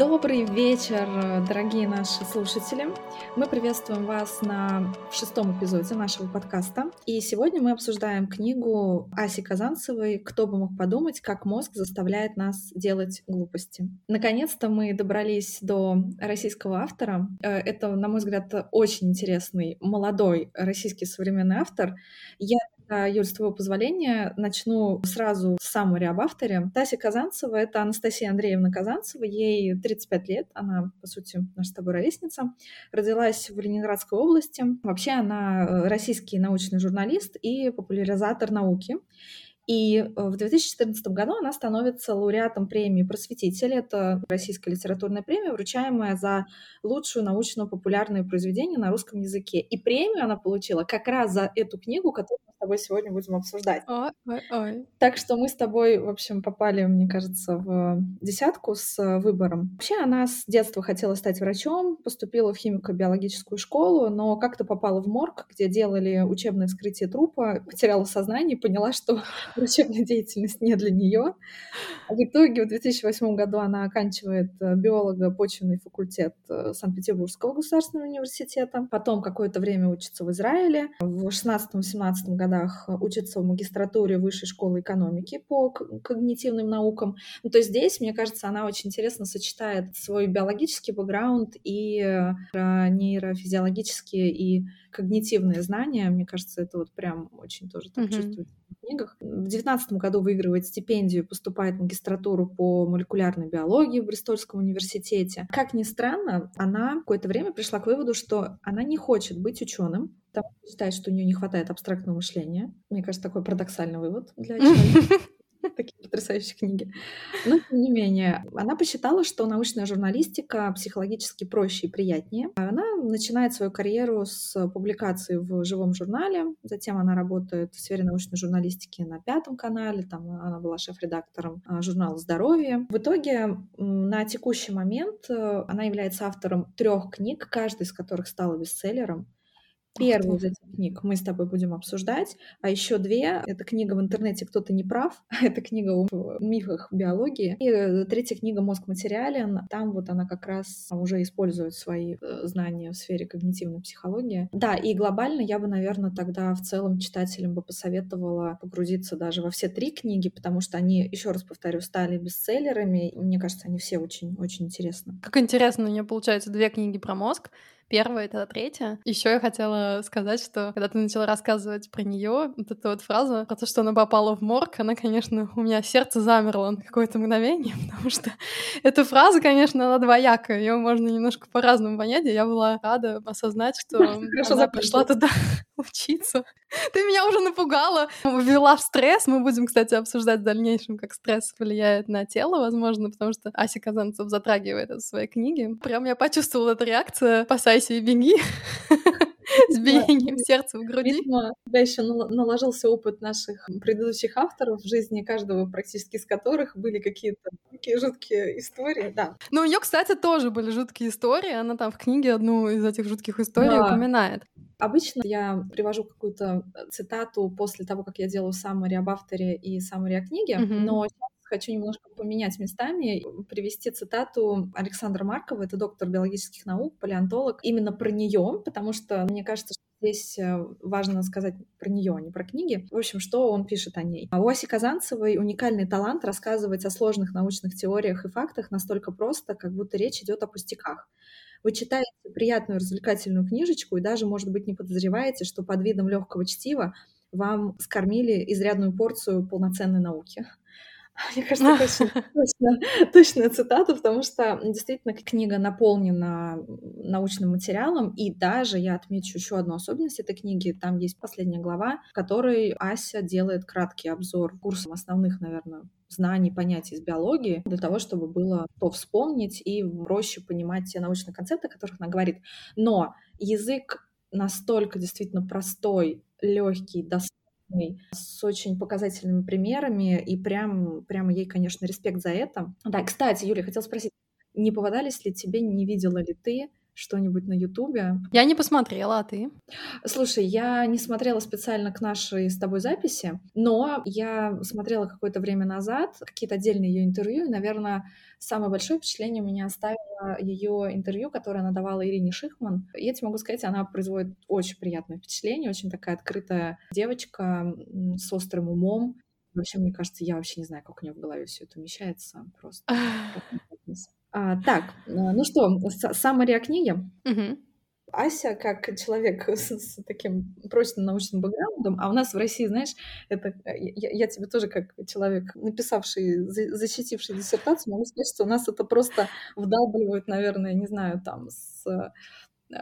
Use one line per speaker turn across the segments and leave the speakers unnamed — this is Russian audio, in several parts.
Добрый вечер, дорогие наши слушатели. Мы приветствуем вас на шестом эпизоде нашего подкаста. И сегодня мы обсуждаем книгу Аси Казанцевой «Кто бы мог подумать, как мозг заставляет нас делать глупости». Наконец-то мы добрались до российского автора. Э, это, на мой взгляд, очень интересный молодой российский современный автор. Я Юль, с твоего позволения, начну сразу с саммари об авторе. Тася Казанцева — это Анастасия Андреевна Казанцева, ей 35 лет, она, по сути, наша с тобой ровесница. Родилась в Ленинградской области. Вообще она э, российский научный журналист и популяризатор науки. И э, в 2014 году она становится лауреатом премии «Просветитель». Это российская литературная премия, вручаемая за лучшую научно-популярное произведение на русском языке. И премию она получила как раз за эту книгу, которую мы с тобой сегодня будем обсуждать.
Ой, ой, ой.
Так что мы с тобой, в общем, попали, мне кажется, в десятку с выбором. Вообще она с детства хотела стать врачом, поступила в химико-биологическую школу, но как-то попала в морг, где делали учебное вскрытие трупа, потеряла сознание и поняла, что врачебная деятельность не для нее. В итоге в 2008 году она оканчивает э, биолого-почвенный факультет э, Санкт-Петербургского государственного университета. Потом какое-то время учится в Израиле. В 16-17 годах учится в магистратуре Высшей школы экономики по когнитивным наукам. Ну, то есть здесь, мне кажется, она очень интересно сочетает свой биологический бэкграунд и э, нейрофизиологические и когнитивные знания. Мне кажется, это вот прям очень тоже так mm-hmm. чувствуется книгах. В девятнадцатом году выигрывает стипендию, поступает в магистратуру по молекулярной биологии в Бристольском университете. Как ни странно, она какое-то время пришла к выводу, что она не хочет быть ученым, потому что считает, что у нее не хватает абстрактного мышления. Мне кажется, такой парадоксальный вывод для человека. Такие потрясающие книги. Но, тем не менее, она посчитала, что научная журналистика психологически проще и приятнее. Она начинает свою карьеру с публикации в живом журнале, затем она работает в сфере научной журналистики на Пятом канале, там она была шеф-редактором а, журнала «Здоровье». В итоге на текущий момент э, она является автором трех книг, каждая из которых стала бестселлером. Первую из этих книг мы с тобой будем обсуждать, а еще две — это книга в интернете «Кто-то не прав», это книга о мифах биологии, и э, третья книга «Мозг материален», там вот она как раз уже использует свои э, знания в сфере когнитивной психологии. Да, и глобально я бы, наверное, тогда в целом читателям бы посоветовала погрузиться даже во все три книги, потому что они, еще раз повторю, стали бестселлерами, мне кажется, они все очень-очень интересны.
Как интересно, у нее получается две книги про мозг, первая, это третья. Еще я хотела сказать, что когда ты начала рассказывать про нее, вот эта вот фраза про то, что она попала в морг, она, конечно, у меня сердце замерло на какое-то мгновение, потому что эта фраза, конечно, она двоякая, ее можно немножко по-разному понять, и я была рада осознать, что она пришла туда учиться. Ты меня уже напугала, ввела в стресс. Мы будем, кстати, обсуждать в дальнейшем, как стресс влияет на тело, возможно, потому что Ася Казанцев затрагивает это в своей книге. Прям я почувствовала эту реакцию «Спасайся и беги» с биением сердца в груди.
Видимо, да, еще наложился опыт наших предыдущих авторов в жизни каждого практически из которых были какие-то такие жуткие истории, да.
Ну, у нее, кстати, тоже были жуткие истории. Она там в книге одну из этих жутких историй да. упоминает.
Обычно я привожу какую-то э, цитату после того, как я делаю саммари об авторе и саммари о книге, mm-hmm. но сейчас хочу немножко поменять местами, привести цитату Александра Маркова, это доктор биологических наук, палеонтолог, именно про нее, потому что мне кажется, что здесь э, важно сказать про нее, а не про книги. В общем, что он пишет о ней. У Оси Казанцевой уникальный талант рассказывать о сложных научных теориях и фактах настолько просто, как будто речь идет о пустяках. Вы читаете приятную развлекательную книжечку и даже, может быть, не подозреваете, что под видом легкого чтива вам скормили изрядную порцию полноценной науки. Мне кажется, это точно, точная цитата, потому что действительно книга наполнена научным материалом, и даже я отмечу еще одну особенность этой книги. Там есть последняя глава, в которой Ася делает краткий обзор курсом основных, наверное, знаний, понятий из биологии для того, чтобы было то вспомнить и проще понимать те научные концепты, о которых она говорит. Но язык настолько действительно простой, легкий, доступный, с очень показательными примерами, и прям, прямо ей, конечно, респект за это. Да, кстати, Юлия, хотела спросить, не попадались ли тебе, не видела ли ты что-нибудь на Ютубе.
Я не посмотрела, а ты?
Слушай, я не смотрела специально к нашей с тобой записи, но я смотрела какое-то время назад какие-то отдельные ее интервью, и, наверное, самое большое впечатление у меня оставило ее интервью, которое она давала Ирине Шихман. Я тебе могу сказать, она производит очень приятное впечатление, очень такая открытая девочка с острым умом. Вообще, мне кажется, я вообще не знаю, как у нее в голове все это умещается. Просто. А, так, э, ну что, саммари о книге.
Угу.
Ася, как человек с, с таким прочным научным бэкграундом, а у нас в России, знаешь, это э, я, я тебе тоже как человек, написавший, защитивший диссертацию, могу сказать, что у нас это просто вдалбливают, наверное, не знаю, там с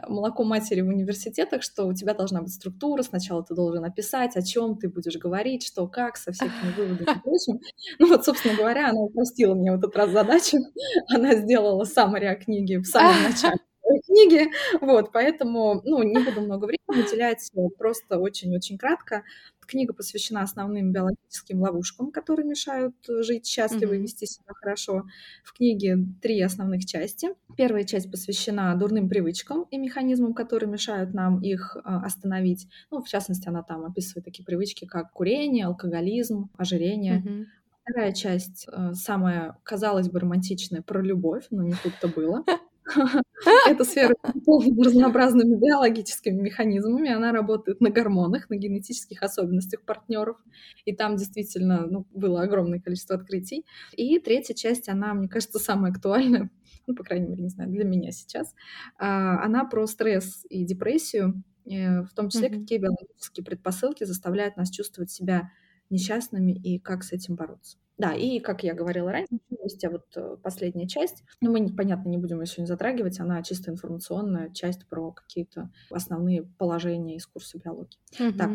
молоко матери в университетах, что у тебя должна быть структура, сначала ты должен описать, о чем ты будешь говорить, что, как, со всякими выводами и прочим. Ну вот, собственно говоря, она упростила мне в этот раз задачу. Она сделала саммари книги в самом начале книги, вот, поэтому, ну, не буду много времени уделять, просто очень-очень кратко. Книга посвящена основным биологическим ловушкам, которые мешают э, жить счастливо и вести себя хорошо. В книге три основных части. Первая часть посвящена дурным привычкам и механизмам, которые мешают нам их э, остановить. Ну, в частности, она там описывает такие привычки, как курение, алкоголизм, ожирение.
Mm-hmm.
Вторая часть, э, самая, казалось бы, романтичная, про любовь, но не тут-то было. Эта сфера наполнена разнообразными биологическими механизмами. Она работает на гормонах, на генетических особенностях партнеров. И там действительно ну, было огромное количество открытий. И третья часть, она, мне кажется, самая актуальная, ну, по крайней мере, не знаю, для меня сейчас. А, она про стресс и депрессию, э, в том числе, mm-hmm. какие биологические предпосылки заставляют нас чувствовать себя несчастными и как с этим бороться. Да, и, как я говорила раньше, есть вот э, последняя часть. Ну, мы, понятно, не будем ее сегодня затрагивать, она чисто информационная часть про какие-то основные положения из курса биологии.
Угу. Так.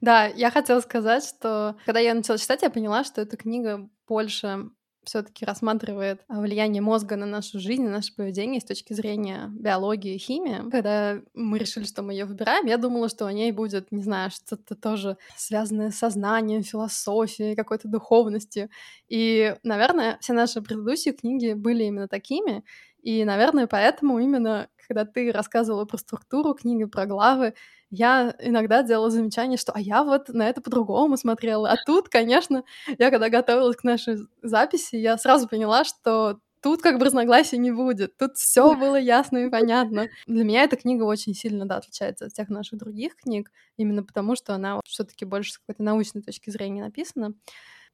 Да, я хотела сказать, что когда я начала читать, я поняла, что эта книга больше все-таки рассматривает а, влияние мозга на нашу жизнь, на наше поведение с точки зрения биологии и химии. Когда мы решили, что мы ее выбираем, я думала, что у ней будет, не знаю, что-то тоже связанное с сознанием, философией, какой-то духовностью. И, наверное, все наши предыдущие книги были именно такими. И, наверное, поэтому именно, когда ты рассказывала про структуру книги, про главы, я иногда делала замечание, что а я вот на это по-другому смотрела. А тут, конечно, я когда готовилась к нашей записи, я сразу поняла, что тут как бы разногласий не будет. Тут все было ясно и понятно. Для меня эта книга очень сильно да, отличается от всех наших других книг, именно потому что она все-таки больше с какой-то научной точки зрения написана.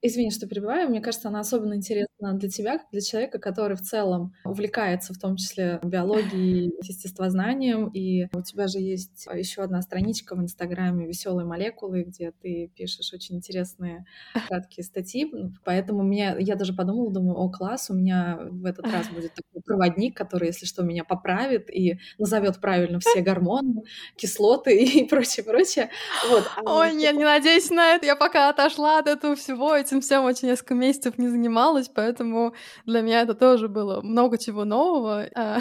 Извини, что перебиваю. Мне кажется, она особенно интересна для тебя, как для человека, который в целом увлекается в том числе биологией, естествознанием. И у тебя же есть еще одна страничка в Инстаграме «Веселые молекулы», где ты пишешь очень интересные краткие статьи. Поэтому мне, я даже подумала, думаю, о, класс, у меня в этот раз будет такой проводник, который, если что, меня поправит и назовет правильно все гормоны, кислоты и прочее, прочее.
Вот. А Ой, нет, не надеюсь на это. Я пока отошла от этого всего, этим всем очень несколько месяцев не занималась, поэтому для меня это тоже было много чего нового. А,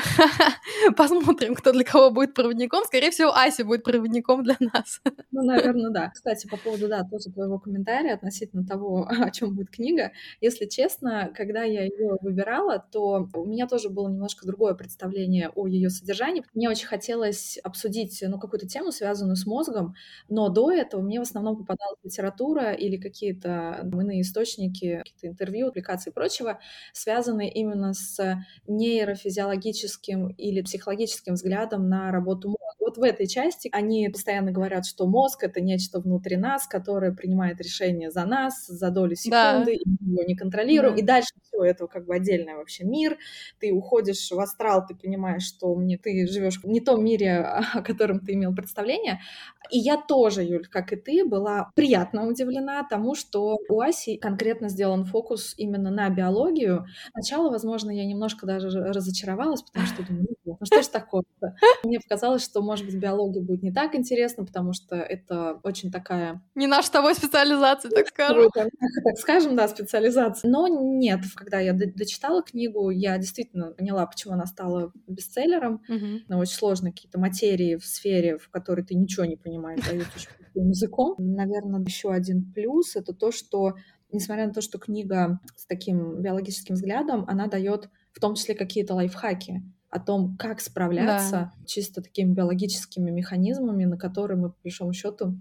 посмотрим, кто для кого будет проводником. Скорее всего, Ася будет проводником для нас.
Ну, наверное, да. Кстати, по поводу, да, тоже твоего комментария относительно того, о чем будет книга. Если честно, когда я ее выбирала, то у меня тоже было немножко другое представление о ее содержании. Мне очень хотелось обсудить, ну, какую-то тему, связанную с мозгом, но до этого мне в основном попадалась литература или какие-то иные источники, какие-то интервью, публикации и прочего, связанные именно с нейрофизиологическим или психологическим взглядом на работу мозга. Вот в этой части они постоянно говорят, что мозг — это нечто внутри нас, которое принимает решения за нас за доли секунды, да. его не контролируем. Да. И дальше все это как бы отдельный вообще мир. Ты уходишь в астрал, ты понимаешь, что мне, ты живешь в не том мире, о котором ты имел представление. И я тоже, Юль, как и ты, была приятно удивлена тому, что у Аси конкретно сделан фокус именно на биологию. Сначала, возможно, я немножко даже разочаровалась, потому что думаю, ну, ну что ж такое-то? Мне показалось, что может быть, биология будет не так интересна, потому что это очень такая...
Не наша тобой специализация, так скажем.
Так скажем, да, специализация. Но нет, когда я дочитала книгу, я действительно поняла, почему она стала бестселлером.
Угу.
Очень сложные какие-то материи в сфере, в которой ты ничего не понимаешь, дают языком. Наверное, еще один плюс — это то, что несмотря на то, что книга с таким биологическим взглядом, она дает в том числе какие-то лайфхаки о том, как справляться да. чисто такими биологическими механизмами, на которые мы, по большому счету,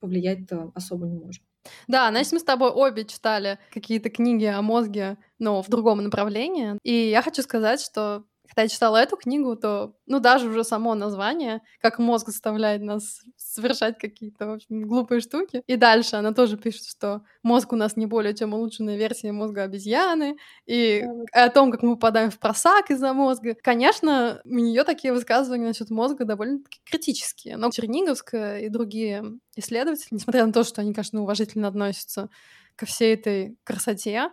повлиять-то особо не можем.
Да, значит, мы с тобой обе читали какие-то книги о мозге, но в другом направлении. И я хочу сказать, что когда я читала эту книгу, то, ну, даже уже само название, как мозг заставляет нас совершать какие-то, глупые штуки. И дальше она тоже пишет, что мозг у нас не более чем улучшенная версия мозга обезьяны, и о том, как мы попадаем в просак из-за мозга. Конечно, у нее такие высказывания насчет мозга довольно-таки критические. Но Черниговская и другие исследователи, несмотря на то, что они, конечно, уважительно относятся ко всей этой красоте,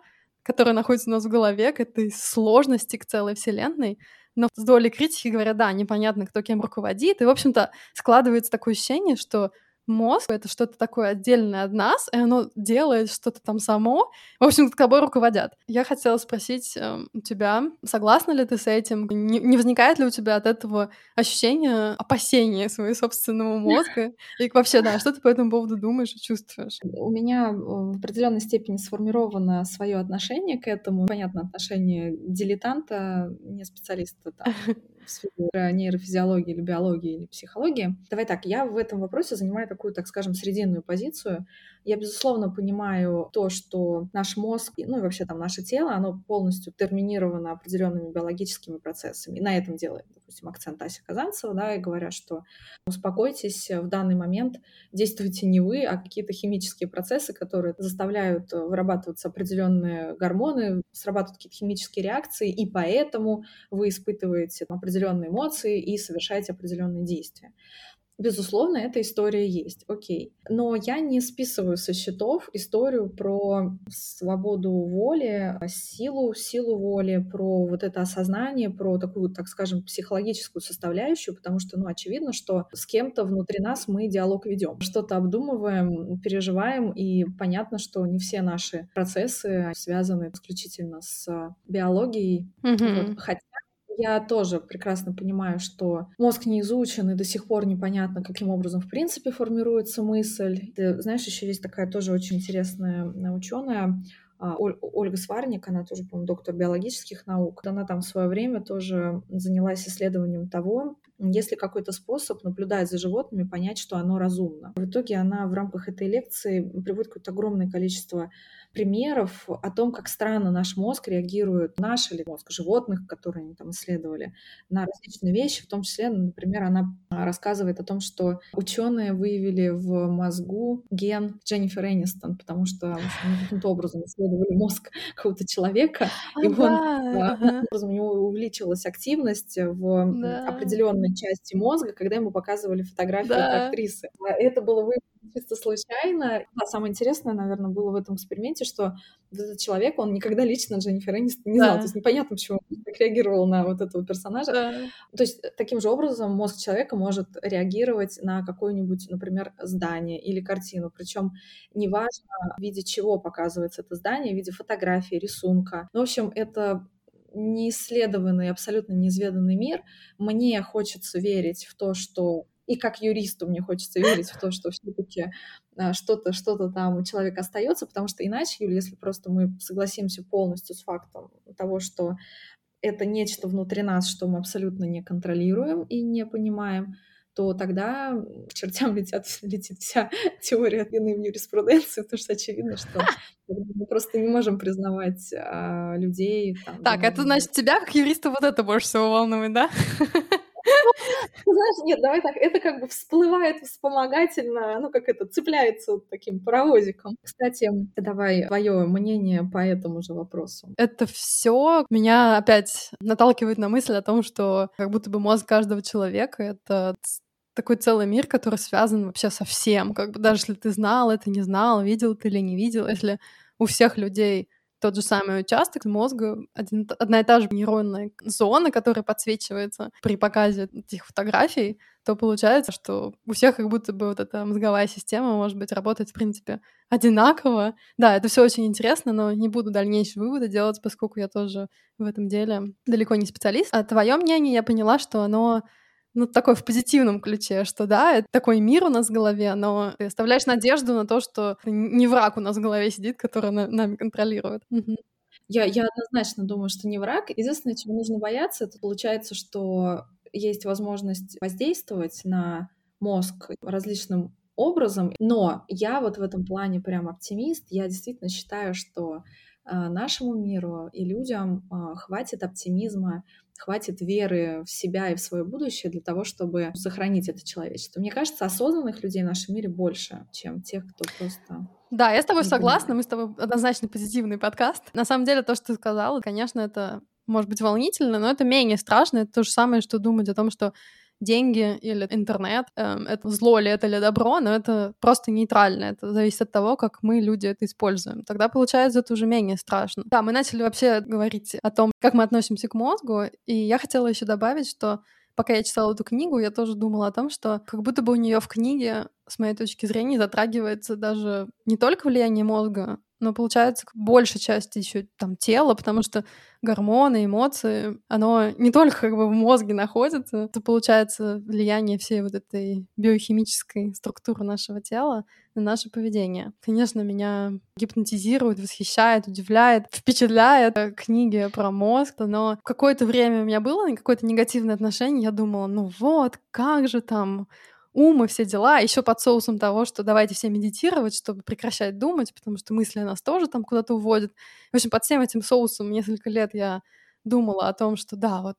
которая находится у нас в голове, к этой сложности, к целой вселенной. Но с долей критики говорят, да, непонятно, кто кем руководит. И, в общем-то, складывается такое ощущение, что мозг — это что-то такое отдельное от нас, и оно делает что-то там само. В общем, тобой руководят. Я хотела спросить э, у тебя, согласна ли ты с этим? Не, не возникает ли у тебя от этого ощущения опасения своего собственного мозга? И вообще, да, что ты по этому поводу думаешь и чувствуешь?
У меня в определенной степени сформировано свое отношение к этому. Понятно, отношение дилетанта, не специалиста там, в нейрофизиологии или биологии или психологии. Давай так, я в этом вопросе занимаю такую, так скажем, срединную позицию. Я, безусловно, понимаю то, что наш мозг, ну и вообще там наше тело, оно полностью терминировано определенными биологическими процессами. И на этом делает, допустим, акцент Ася Казанцева, да, и говоря, что успокойтесь, в данный момент действуйте не вы, а какие-то химические процессы, которые заставляют вырабатываться определенные гормоны, срабатывают какие-то химические реакции, и поэтому вы испытываете определенные эмоции и совершаете определенные действия. Безусловно, эта история есть, окей. Но я не списываю со счетов историю про свободу воли, силу, силу воли, про вот это осознание, про такую, так скажем, психологическую составляющую, потому что, ну, очевидно, что с кем-то внутри нас мы диалог ведем, что-то обдумываем, переживаем, и понятно, что не все наши процессы связаны исключительно с биологией. Mm-hmm. Вот. Хотя я тоже прекрасно понимаю, что мозг не изучен, и до сих пор непонятно, каким образом в принципе формируется мысль. Ты знаешь, еще есть такая тоже очень интересная ученая, а, Ольга Сварник, она тоже, по-моему, доктор биологических наук. Она там в свое время тоже занялась исследованием того, есть ли какой-то способ наблюдать за животными, понять, что оно разумно. В итоге она в рамках этой лекции приводит какое-то огромное количество примеров о том, как странно наш мозг реагирует, наш или мозг животных, которые они там исследовали, на различные вещи, в том числе, например, она рассказывает о том, что ученые выявили в мозгу ген Дженнифер Энистон, потому что они каким-то образом исследовали мозг какого-то человека, и он, да, ага. образом у него увеличилась активность в да. определенной части мозга, когда ему показывали фотографии да. актрисы. А это было выявлено чисто случайно. Да, самое интересное, наверное, было в этом эксперименте, что этот человек, он никогда лично Дженнифер Энистон не знал. Да. То есть непонятно, почему он так реагировал на вот этого персонажа. Да. То есть таким же образом мозг человека может реагировать на какое-нибудь, например, здание или картину. Причем неважно, в виде чего показывается это здание, в виде фотографии, рисунка. Ну, в общем, это неисследованный, абсолютно неизведанный мир. Мне хочется верить в то, что и как юристу мне хочется верить в то, что все-таки а, что-то что-то там у человека остается, потому что иначе, Юля, если просто мы согласимся полностью с фактом того, что это нечто внутри нас, что мы абсолютно не контролируем и не понимаем, то тогда к чертям летят, летит вся теория вины в юриспруденции, потому что очевидно, что мы просто не можем признавать а, людей.
Там, так, это значит, тебя как юриста вот это больше всего волнует, да?
знаешь, нет, давай так, это как бы всплывает вспомогательно, ну, как это, цепляется вот таким паровозиком. Кстати, давай твое мнение по этому же вопросу.
Это все меня опять наталкивает на мысль о том, что как будто бы мозг каждого человека — это такой целый мир, который связан вообще со всем. Как бы даже если ты знал это, не знал, видел ты или не видел, если у всех людей тот же самый участок мозга, один, одна и та же нейронная зона, которая подсвечивается при показе этих фотографий, то получается, что у всех как будто бы вот эта мозговая система может быть работать, в принципе, одинаково. Да, это все очень интересно, но не буду дальнейшие выводы делать, поскольку я тоже в этом деле далеко не специалист. А твое мнение, я поняла, что оно ну, такой в позитивном ключе, что да, это такой мир у нас в голове, но ты оставляешь надежду на то, что не враг у нас в голове сидит, который на, нами контролирует.
Я, я однозначно думаю, что не враг. Единственное, чего нужно бояться, это получается, что есть возможность воздействовать на мозг различным образом. Но я вот в этом плане прям оптимист. Я действительно считаю, что нашему миру и людям э, хватит оптимизма, хватит веры в себя и в свое будущее для того, чтобы сохранить это человечество. Мне кажется, осознанных людей в нашем мире больше, чем тех, кто просто
да, я с тобой согласна, мы с тобой однозначно позитивный подкаст. На самом деле, то, что ты сказала, конечно, это может быть волнительно, но это менее страшно. Это то же самое, что думать о том, что деньги или интернет, э, это зло ли это или добро, но это просто нейтрально. Это зависит от того, как мы, люди, это используем. Тогда, получается, это уже менее страшно. Да, мы начали вообще говорить о том, как мы относимся к мозгу, и я хотела еще добавить, что пока я читала эту книгу, я тоже думала о том, что как будто бы у нее в книге, с моей точки зрения, затрагивается даже не только влияние мозга, но получается большая часть еще там тела, потому что гормоны, эмоции, оно не только как бы в мозге находится, это получается влияние всей вот этой биохимической структуры нашего тела на наше поведение. Конечно, меня гипнотизирует, восхищает, удивляет, впечатляет книги про мозг, но какое-то время у меня было какое-то негативное отношение, я думала, ну вот, как же там ум и все дела, еще под соусом того, что давайте все медитировать, чтобы прекращать думать, потому что мысли нас тоже там куда-то уводят. В общем, под всем этим соусом несколько лет я думала о том, что да, вот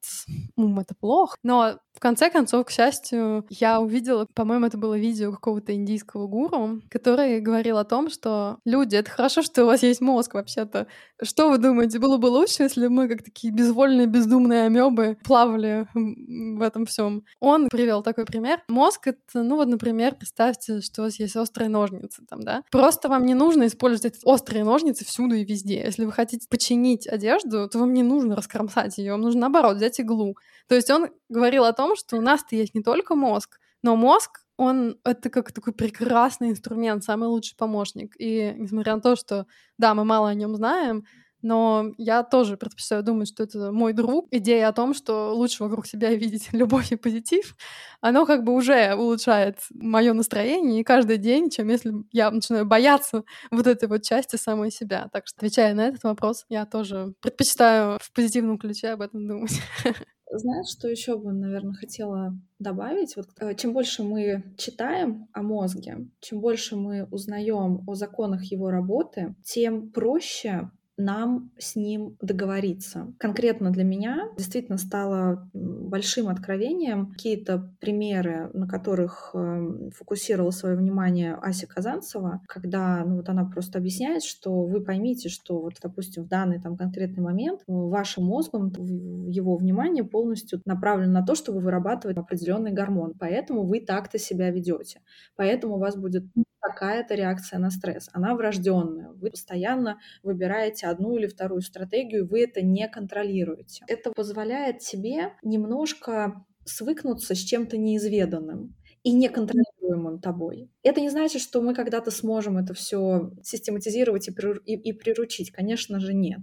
ум — это плохо. Но в конце концов, к счастью, я увидела, по-моему, это было видео какого-то индийского гуру, который говорил о том, что люди, это хорошо, что у вас есть мозг вообще-то. Что вы думаете, было бы лучше, если мы, как такие безвольные, бездумные амебы, плавали в этом всем? Он привел такой пример. Мозг — это, ну вот, например, представьте, что у вас есть острые ножницы там, да? Просто вам не нужно использовать эти острые ножницы всюду и везде. Если вы хотите починить одежду, то вам не нужно раскромсать ее, нужно, наоборот, взять иглу. То есть он говорил о том, что у нас-то есть не только мозг, но мозг, он это как такой прекрасный инструмент, самый лучший помощник. И несмотря на то, что, да, мы мало о нем знаем, но я тоже предпочитаю думать, что это мой друг. Идея о том, что лучше вокруг себя видеть любовь и позитив, оно как бы уже улучшает мое настроение и каждый день, чем если я начинаю бояться вот этой вот части самой себя. Так что, отвечая на этот вопрос, я тоже предпочитаю в позитивном ключе об этом думать.
Знаешь, что еще бы, наверное, хотела добавить? Вот э, чем больше мы читаем о мозге, чем больше мы узнаем о законах его работы, тем проще нам с ним договориться. Конкретно для меня действительно стало большим откровением какие-то примеры, на которых эм, фокусировала свое внимание Ася Казанцева, когда ну, вот она просто объясняет, что вы поймите, что вот, допустим, в данный там конкретный момент вашим мозгом его внимание полностью направлено на то, чтобы вырабатывать определенный гормон. Поэтому вы так-то себя ведете. Поэтому у вас будет какая-то реакция на стресс. Она врожденная. Вы постоянно выбираете одну или вторую стратегию, вы это не контролируете. Это позволяет тебе немножко свыкнуться с чем-то неизведанным и неконтролируемым тобой. Это не значит, что мы когда-то сможем это все систематизировать и, приручить. Конечно же, нет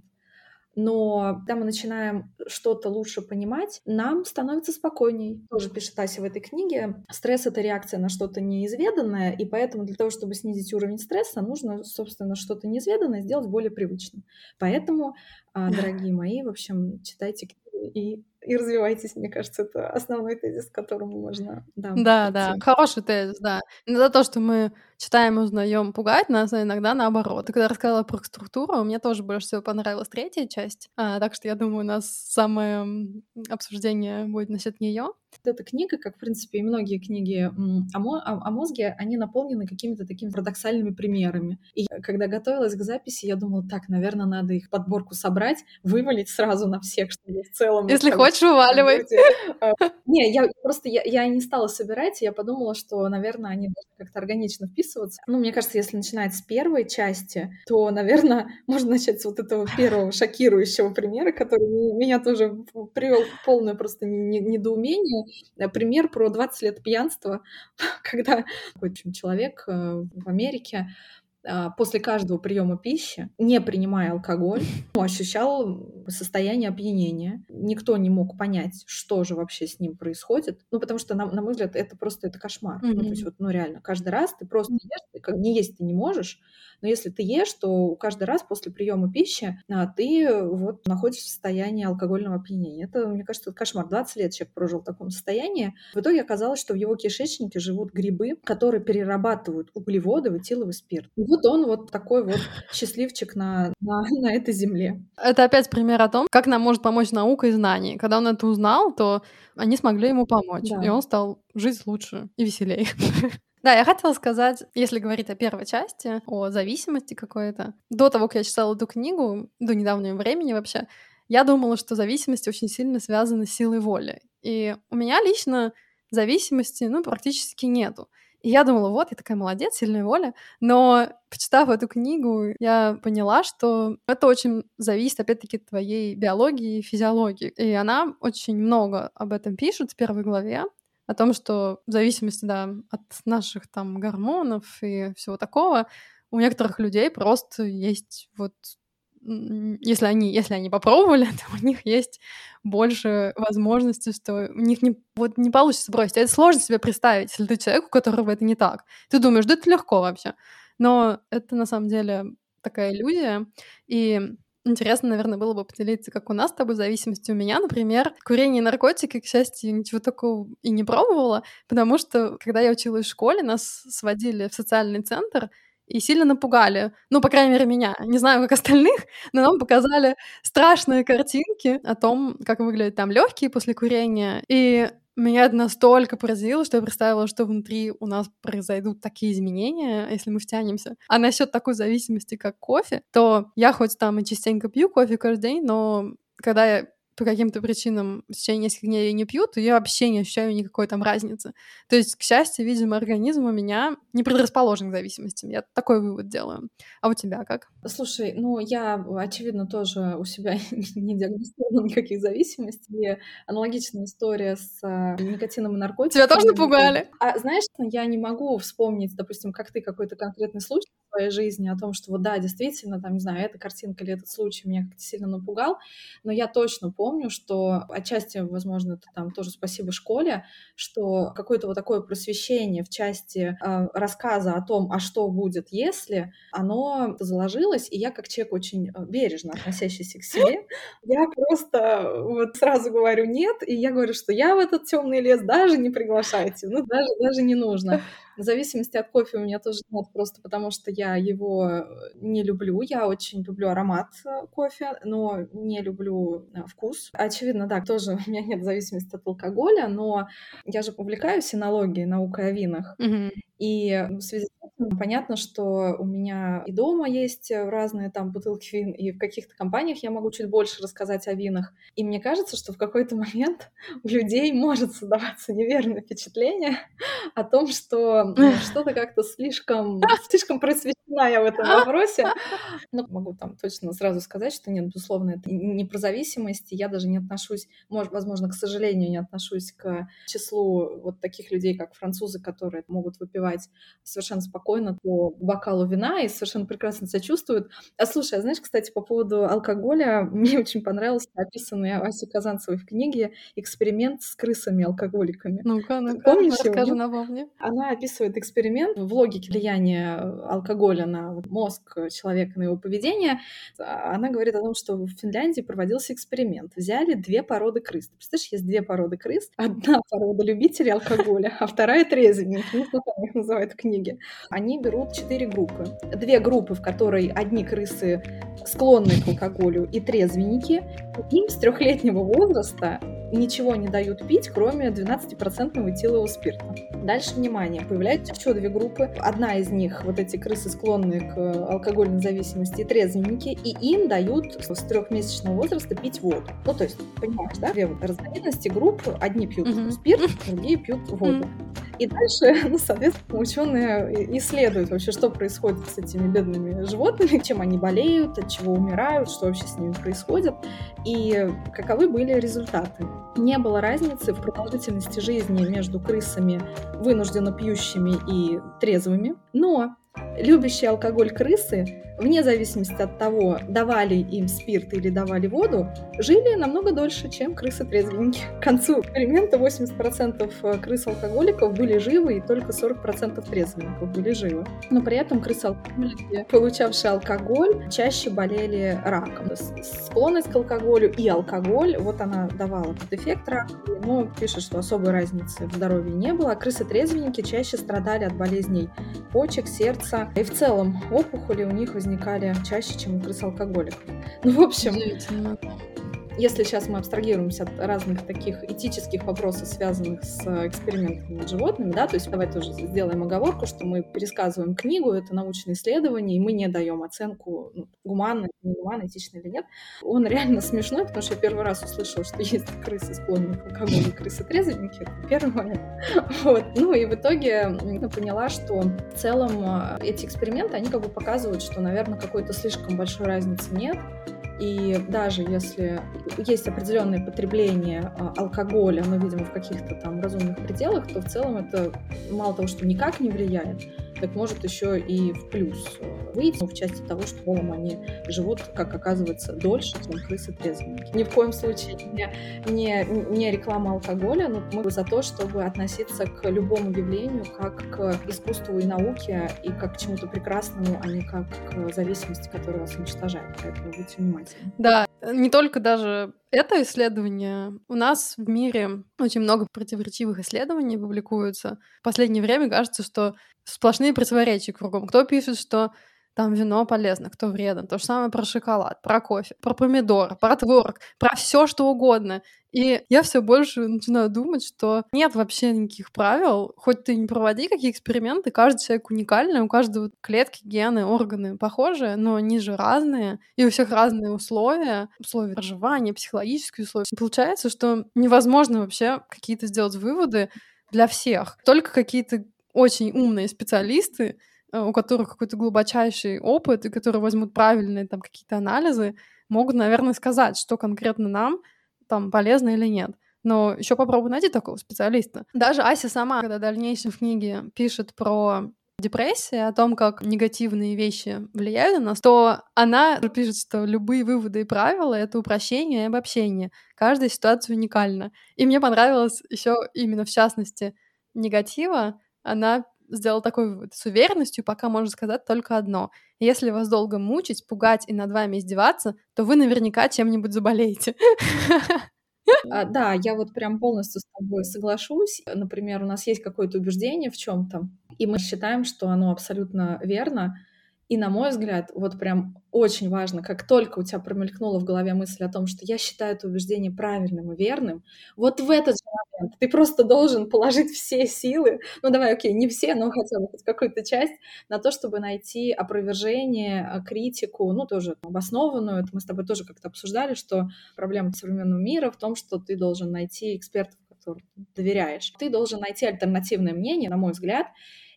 но когда мы начинаем что-то лучше понимать, нам становится спокойней. Тоже пишет Ася в этой книге. Стресс — это реакция на что-то неизведанное, и поэтому для того, чтобы снизить уровень стресса, нужно, собственно, что-то неизведанное сделать более привычным. Поэтому, а, дорогие мои, в общем, читайте книги и и развивайтесь, мне кажется, это основной тезис, к которому можно...
Да, да, да. хороший тезис, да. За то, что мы читаем и узнаем, пугает нас, а иногда наоборот. Ты когда рассказала про структуру, мне тоже больше всего понравилась третья часть, а, так что я думаю, у нас самое обсуждение будет насчет нее.
Эта книга, как, в принципе, и многие книги о, мо- о мозге, они наполнены какими-то такими парадоксальными примерами. И когда готовилась к записи, я думала, так, наверное, надо их подборку собрать, вывалить сразу на всех, чтобы в целом...
Если хочешь, вываливай.
А, не, я просто, я, я не стала собирать, я подумала, что, наверное, они как-то органично вписываться. Ну, мне кажется, если начинать с первой части, то, наверное, можно начать с вот этого первого шокирующего примера, который меня тоже привел в полное просто недоумение. Э, пример про 20 лет пьянства, когда какой-то человек э, в Америке после каждого приема пищи, не принимая алкоголь, ощущал состояние опьянения. Никто не мог понять, что же вообще с ним происходит. Ну, потому что, на, на мой взгляд, это просто это кошмар. Mm-hmm. Ну, то есть вот, ну, реально, каждый раз ты просто ешь, ты, не есть ты не можешь, но если ты ешь, то каждый раз после приема пищи а, ты вот находишься в состоянии алкогольного опьянения. Это, мне кажется, кошмар. 20 лет человек прожил в таком состоянии. В итоге оказалось, что в его кишечнике живут грибы, которые перерабатывают углеводы в этиловый спирт. И вот он вот такой вот счастливчик на, на, на этой земле.
Это опять пример о том, как нам может помочь наука и знания. Когда он это узнал, то они смогли ему помочь, да. и он стал жить лучше и веселее. Да, я хотела сказать, если говорить о первой части, о зависимости какой-то. До того, как я читала эту книгу, до недавнего времени вообще, я думала, что зависимость очень сильно связана с силой воли. И у меня лично зависимости, ну, практически нету. Я думала, вот, я такая молодец, сильная воля. Но, почитав эту книгу, я поняла, что это очень зависит, опять-таки, от твоей биологии и физиологии. И она очень много об этом пишет в первой главе о том, что в зависимости, да, от наших там гормонов и всего такого, у некоторых людей просто есть вот если они, если они попробовали, то у них есть больше возможностей, что у них не, вот не получится бросить. Это сложно себе представить, если ты человек, у которого это не так. Ты думаешь, да это легко вообще. Но это на самом деле такая иллюзия. И Интересно, наверное, было бы поделиться, как у нас с тобой зависимости. У меня, например, курение и наркотики, к счастью, ничего такого и не пробовала, потому что, когда я училась в школе, нас сводили в социальный центр, и сильно напугали. Ну, по крайней мере, меня. Не знаю, как остальных, но нам показали страшные картинки о том, как выглядят там легкие после курения. И меня это настолько поразило, что я представила, что внутри у нас произойдут такие изменения, если мы втянемся. А насчет такой зависимости, как кофе, то я хоть там и частенько пью кофе каждый день, но когда я по каким-то причинам в течение нескольких дней не пью, то я вообще не ощущаю никакой там разницы. То есть, к счастью, видимо, организм у меня не предрасположен к зависимостям. Я такой вывод делаю. А у тебя как?
Слушай, ну я, очевидно, тоже у себя не диагностировала никаких зависимостей. И аналогичная история с а, никотином и наркотиками.
Тебя тоже напугали?
А знаешь, я не могу вспомнить, допустим, как ты какой-то конкретный случай своей жизни о том, что вот да, действительно, там, не знаю, эта картинка или этот случай меня как-то сильно напугал, но я точно помню, что отчасти, возможно, это там тоже спасибо школе, что какое-то вот такое просвещение в части э, рассказа о том, а что будет, если, оно заложилось, и я как человек очень э, бережно относящийся к себе, я просто вот сразу говорю нет, и я говорю, что я в этот темный лес даже не приглашайте, ну даже, даже не нужно. В зависимости от кофе у меня тоже нет, просто потому что я его э, не люблю. Я очень люблю аромат э, кофе, но не люблю э, вкус. Очевидно, да, тоже у меня нет зависимости от алкоголя, но я же увлекаюсь синологией, наукой о винах. Mm-hmm. И в связи с этим понятно, что у меня и дома есть разные там бутылки вин, и в каких-то компаниях я могу чуть больше рассказать о винах. И мне кажется, что в какой-то момент у людей может создаваться неверное впечатление о том, что ну, что-то как-то слишком, слишком просвещена я в этом вопросе. Но могу там точно сразу сказать, что нет, безусловно, это не про зависимость. Я даже не отношусь, может, возможно, к сожалению, не отношусь к числу вот таких людей, как французы, которые могут выпивать выпивать совершенно спокойно по бокалу вина и совершенно прекрасно себя чувствуют. А слушай, а знаешь, кстати, по поводу алкоголя, мне очень понравился описанный Асей Казанцевой в книге эксперимент с крысами-алкоголиками.
Ну-ка, ну-ка, Помнишь расскажи, его? напомни.
Она описывает эксперимент в логике влияния алкоголя на мозг человека, на его поведение. Она говорит о том, что в Финляндии проводился эксперимент. Взяли две породы крыс. Ты представляешь, есть две породы крыс. Одна порода любителей алкоголя, а вторая трезвенников. Ну, называют в книге, они берут четыре группы. Две группы, в которой одни крысы склонны к алкоголю и трезвенники, им с трехлетнего возраста ничего не дают пить, кроме 12% этилового спирта. Дальше, внимание, появляются еще две группы. Одна из них, вот эти крысы, склонные к алкогольной зависимости и трезвенники, и им дают с трехмесячного возраста пить воду. Ну, то есть, понимаешь, да? Две вот разновидности групп. Одни пьют mm-hmm. спирт, другие пьют воду. Mm-hmm. И дальше, ну, соответственно, ученые исследуют вообще, что происходит с этими бедными животными, чем они болеют, от чего умирают, что вообще с ними происходит, и каковы были результаты. Не было разницы в продолжительности жизни между крысами, вынужденно пьющими и трезвыми, но любящие алкоголь крысы, вне зависимости от того, давали им спирт или давали воду, жили намного дольше, чем крысы-трезвенники. К концу эксперимента 80% э, крыс-алкоголиков были живы, и только 40% трезвенников были живы. Но при этом крысы-алкоголики, получавшие алкоголь, чаще болели раком. Склонность к алкоголю и алкоголь, вот она давала этот эффект рака, но пишет, что особой разницы в здоровье не было. А крысы-трезвенники чаще страдали от болезней почек, сердца, и в целом опухоли у них возникали чаще, чем у крыс-алкоголиков. Ну, в общем, если сейчас мы абстрагируемся от разных таких этических вопросов, связанных с экспериментами над животными, да, то есть давай тоже сделаем оговорку, что мы пересказываем книгу, это научное исследование, и мы не даем оценку, ну, гуманно, не гуманно, этично или нет. Он реально смешной, потому что я первый раз услышала, что есть крысы склонные к алкоголю, крысы трезвенники, это первый момент. Вот. Ну и в итоге я поняла, что в целом э, эти эксперименты, они как бы показывают, что, наверное, какой-то слишком большой разницы нет, и даже если есть определенное потребление а, алкоголя, но, видимо, в каких-то там разумных пределах, то в целом это мало того, что никак не влияет, так может еще и в плюс выйти в части того, что полом они живут, как оказывается, дольше, чем крысы трезвенники. Ни в коем случае не, не, не реклама алкоголя, но мы за то, чтобы относиться к любому явлению как к искусству и науке, и как к чему-то прекрасному, а не как к зависимости, которая вас уничтожает. Поэтому будьте внимательны.
Да, не только даже это исследование. У нас в мире очень много противоречивых исследований публикуются. В последнее время кажется, что сплошные противоречия кругом. Кто пишет, что там вино полезно, кто вредно. То же самое про шоколад, про кофе, про помидор, про творог, про все что угодно. И я все больше начинаю думать, что нет вообще никаких правил. Хоть ты не проводи какие эксперименты, каждый человек уникальный, у каждого клетки, гены, органы похожи, но они же разные, и у всех разные условия, условия проживания, психологические условия. Получается, что невозможно вообще какие-то сделать выводы для всех. Только какие-то очень умные специалисты Э, у которых какой-то глубочайший опыт и которые возьмут правильные там какие-то анализы, могут, наверное, сказать, что конкретно нам там полезно или нет. Но еще попробуй найти такого специалиста. Даже Ася сама, когда в дальнейшем в книге пишет про депрессию, о том, как негативные вещи влияют на нас, то она пишет, что любые выводы и правила — это упрощение и обобщение. Каждая ситуация уникальна. И мне понравилось еще именно в частности негатива. Она сделал такой вывод. С уверенностью пока можно сказать только одно. Если вас долго мучить, пугать и над вами издеваться, то вы наверняка чем-нибудь заболеете.
А, да, я вот прям полностью с тобой соглашусь. Например, у нас есть какое-то убеждение в чем-то, и мы считаем, что оно абсолютно верно, и, на мой взгляд, вот прям очень важно, как только у тебя промелькнула в голове мысль о том, что я считаю это убеждение правильным и верным, вот в этот же момент ты просто должен положить все силы, ну давай, окей, не все, но хотя бы хоть какую-то часть, на то, чтобы найти опровержение, а, критику, ну тоже обоснованную. Это мы с тобой тоже как-то обсуждали, что проблема современного мира в том, что ты должен найти экспертов, которым доверяешь. Ты должен найти альтернативное мнение, на мой взгляд,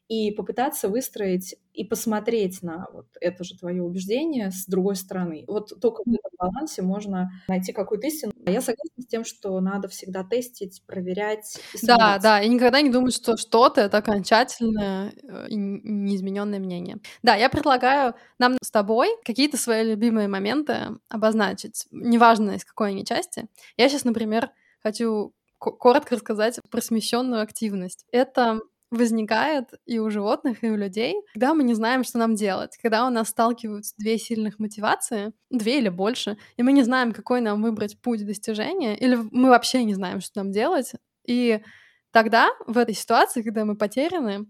и попытаться выстроить и посмотреть на вот это же твое убеждение с другой стороны. Вот только в этом балансе можно найти какую-то истину. А я согласна с тем, что надо всегда тестить, проверять.
Да, да, и никогда не думать, что что-то это окончательное э, и неизмененное мнение. Да, я предлагаю нам с тобой какие-то свои любимые моменты обозначить, неважно из какой они части. Я сейчас, например, хочу коротко рассказать про смещенную активность. Это возникает и у животных, и у людей, когда мы не знаем, что нам делать, когда у нас сталкиваются две сильных мотивации, две или больше, и мы не знаем, какой нам выбрать путь достижения, или мы вообще не знаем, что нам делать. И тогда, в этой ситуации, когда мы потеряны,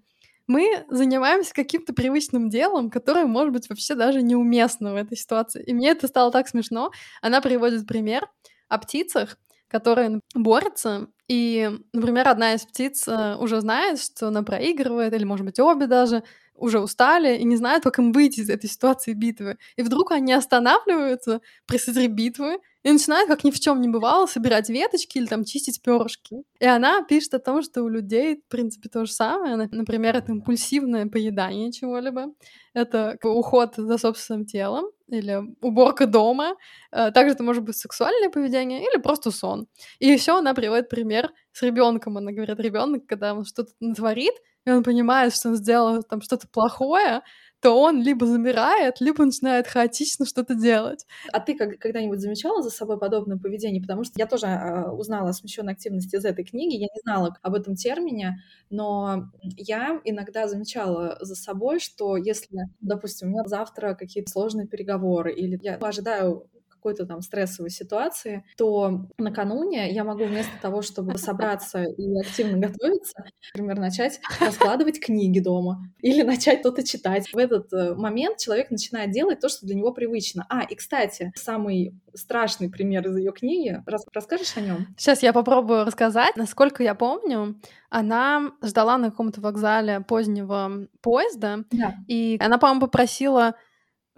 мы занимаемся каким-то привычным делом, которое, может быть, вообще даже неуместно в этой ситуации. И мне это стало так смешно. Она приводит пример о птицах, которые борются, и, например, одна из птиц э, уже знает, что она проигрывает, или, может быть, обе даже уже устали и не знают, как им выйти из этой ситуации битвы. И вдруг они останавливаются при битвы и начинают, как ни в чем не бывало, собирать веточки или там чистить перышки. И она пишет о том, что у людей, в принципе, то же самое. Например, это импульсивное поедание чего-либо, это уход за собственным телом, или уборка дома. Э, также это может быть сексуальное поведение или просто сон. И еще она приводит пример с ребенком. Она говорит, ребенок, когда он что-то натворит, и он понимает, что он сделал там что-то плохое, то он либо замирает, либо начинает хаотично что-то делать.
А ты как, когда-нибудь замечала за собой подобное поведение? Потому что я тоже э, узнала о смещенной активности из этой книги, я не знала об этом термине, но я иногда замечала за собой, что если, допустим, у меня завтра какие-то сложные переговоры, или я ожидаю какой-то там стрессовой ситуации, то накануне я могу вместо того, чтобы собраться и активно готовиться, например, начать раскладывать книги дома или начать что-то читать. В этот э, момент человек начинает делать то, что для него привычно. А, и, кстати, самый страшный пример из ее книги. Рас расскажешь о нем?
Сейчас я попробую рассказать. Насколько я помню, она ждала на каком-то вокзале позднего поезда,
да.
и она, по-моему, попросила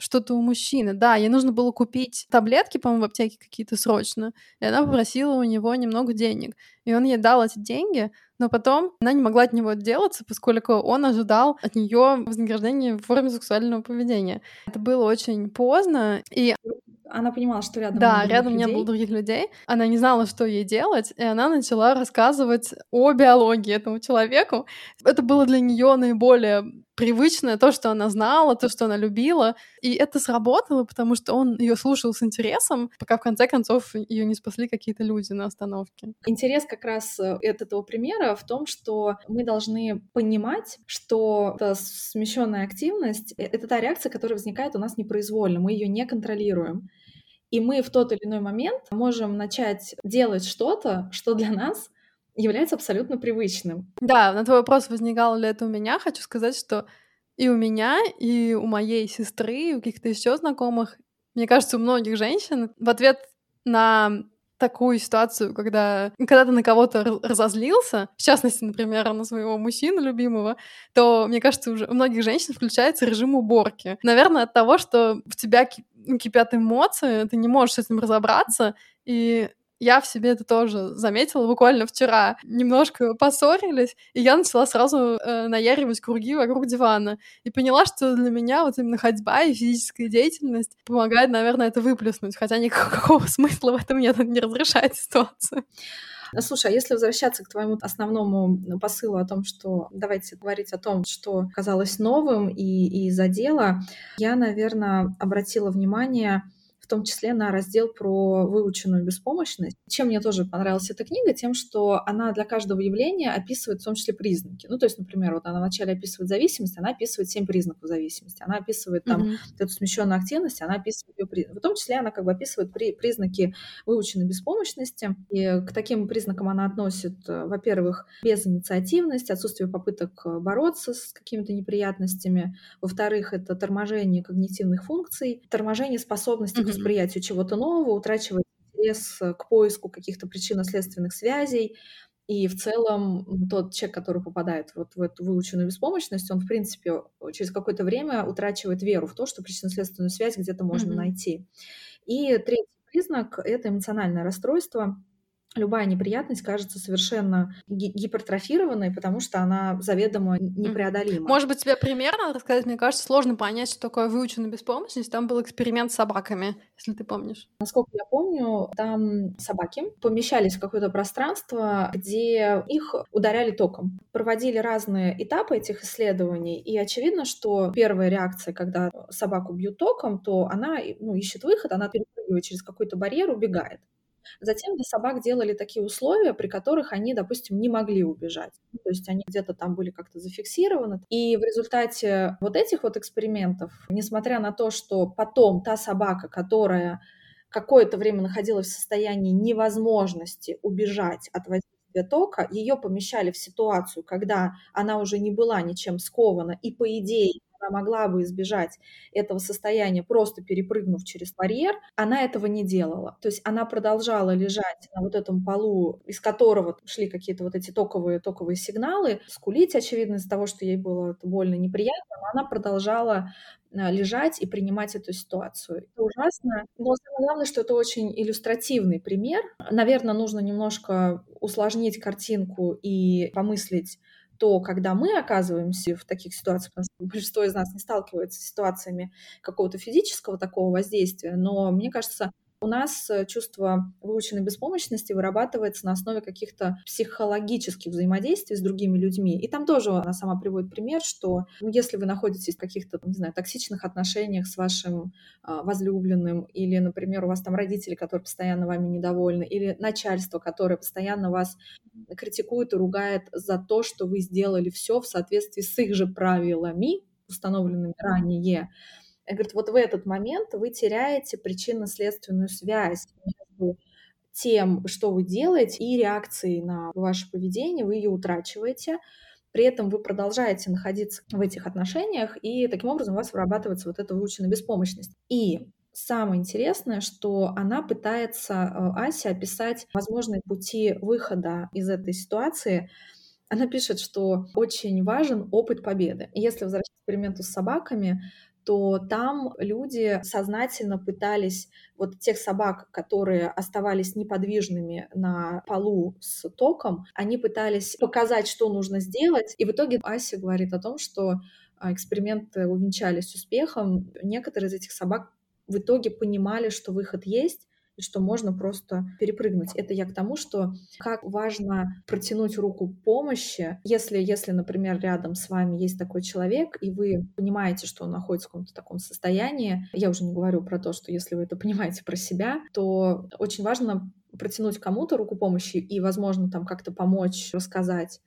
что-то у мужчины. Да, ей нужно было купить таблетки, по-моему, в аптеке какие-то срочно. И она попросила у него немного денег. И он ей дал эти деньги, но потом она не могла от него отделаться, поскольку он ожидал от нее вознаграждения в форме сексуального поведения. Это было очень поздно, и
она понимала, что рядом
Да, рядом людей. не было других людей. Она не знала, что ей делать, и она начала рассказывать о биологии этому человеку. Это было для нее наиболее привычное, то, что она знала, то, что она любила. И это сработало, потому что он ее слушал с интересом, пока в конце концов ее не спасли какие-то люди на остановке.
Интерес как раз э, от этого примера в том, что мы должны понимать, что смещенная активность — э, это та реакция, которая возникает у нас непроизвольно, мы ее не контролируем. И мы в тот или иной момент можем начать делать что-то, что для нас является абсолютно привычным.
Да, на твой вопрос, возникал ли это у меня, хочу сказать, что и у меня, и у моей сестры, и у каких-то еще знакомых, мне кажется, у многих женщин в ответ на такую ситуацию, когда, когда ты на кого-то разозлился, в частности, например, на своего мужчину любимого, то, мне кажется, уже у многих женщин включается режим уборки. Наверное, от того, что в тебя кипят эмоции, ты не можешь с этим разобраться, и я в себе это тоже заметила буквально вчера. Немножко поссорились, и я начала сразу э, наяривать круги вокруг дивана. И поняла, что для меня вот именно ходьба и физическая деятельность помогает, наверное, это выплеснуть. Хотя никакого смысла в этом нет, не разрешает ситуацию.
Слушай, а если возвращаться к твоему основному посылу о том, что давайте говорить о том, что казалось новым и, и задело, я, наверное, обратила внимание том числе на раздел про выученную беспомощность. Чем мне тоже понравилась эта книга? Тем, что она для каждого явления описывает в том числе признаки. Ну, то есть, например, вот она вначале описывает зависимость, она описывает семь признаков зависимости. Она описывает там mm-hmm. эту смещенную активность, она описывает ее признаки. В том числе она как бы описывает при, признаки выученной беспомощности. И к таким признакам она относит, э, во-первых, безинициативность, отсутствие попыток э, бороться с какими-то неприятностями. Во-вторых, это торможение когнитивных функций, торможение способности mm-hmm восприятию чего-то нового, утрачивает интерес э, к поиску каких-то причинно-следственных связей. И в целом тот человек, который попадает вот в эту выученную беспомощность, он, в принципе, через какое-то время утрачивает веру в то, что причинно-следственную связь где-то можно mm-hmm. найти. И третий признак — это эмоциональное расстройство любая неприятность кажется совершенно гипертрофированной, потому что она заведомо непреодолима.
Может быть, тебе примерно рассказать? Мне кажется, сложно понять, что такое выученная беспомощность. Там был эксперимент с собаками, если ты помнишь.
Насколько я помню, там собаки помещались в какое-то пространство, где их ударяли током. Проводили разные этапы этих исследований, и очевидно, что первая реакция, когда собаку бьют током, то она ну, ищет выход, она перепрыгивает через какой-то барьер, убегает. Затем для собак делали такие условия, при которых они, допустим, не могли убежать. Ну, то есть они где-то там были как-то зафиксированы. И в результате вот этих вот экспериментов, несмотря на то, что потом та собака, которая какое-то время находилась в состоянии невозможности убежать от воздействия тока, ее помещали в ситуацию, когда она уже не была ничем скована, и по идее она могла бы избежать этого состояния, просто перепрыгнув через барьер, она этого не делала. То есть она продолжала лежать на вот этом полу, из которого шли какие-то вот эти токовые, токовые сигналы, скулить, очевидно, из-за того, что ей было больно, неприятно, но она продолжала лежать и принимать эту ситуацию. Это ужасно. Но самое главное, что это очень иллюстративный пример. Наверное, нужно немножко усложнить картинку и помыслить то когда мы оказываемся в таких ситуациях, потому что большинство из нас не сталкивается с ситуациями какого-то физического такого воздействия, но мне кажется, у нас э, чувство выученной беспомощности вырабатывается на основе каких-то психологических взаимодействий с другими людьми. И там тоже она сама приводит пример, что ну, если вы находитесь в каких-то, не знаю, токсичных отношениях с вашим а, возлюбленным, или, например, у вас там родители, которые постоянно вами недовольны, или начальство, которое постоянно вас критикует и ругает за то, что вы сделали все в соответствии с их же правилами, установленными ранее, говорит, вот в этот момент вы теряете причинно-следственную связь между тем, что вы делаете, и реакцией на ваше поведение, вы ее утрачиваете. При этом вы продолжаете находиться в этих отношениях, и таким образом у вас вырабатывается вот эта выученная беспомощность. И самое интересное, что она пытается, э, Ася, описать возможные пути выхода из этой ситуации. Она пишет, что очень важен опыт победы. Если возвращаться к эксперименту с собаками, то там люди сознательно пытались вот тех собак, которые оставались неподвижными на полу с током, они пытались показать, что нужно сделать. И в итоге Ася говорит о том, что а, эксперименты увенчались успехом. Некоторые из этих собак в итоге понимали, что выход есть, и что можно просто перепрыгнуть. Это я к тому, что как важно протянуть руку помощи, если, если, например, рядом с вами есть такой человек, и вы понимаете, что он находится в каком-то таком состоянии, я уже не говорю про то, что если вы это понимаете про себя, то очень важно протянуть кому-то руку помощи и, возможно, там как-то помочь, рассказать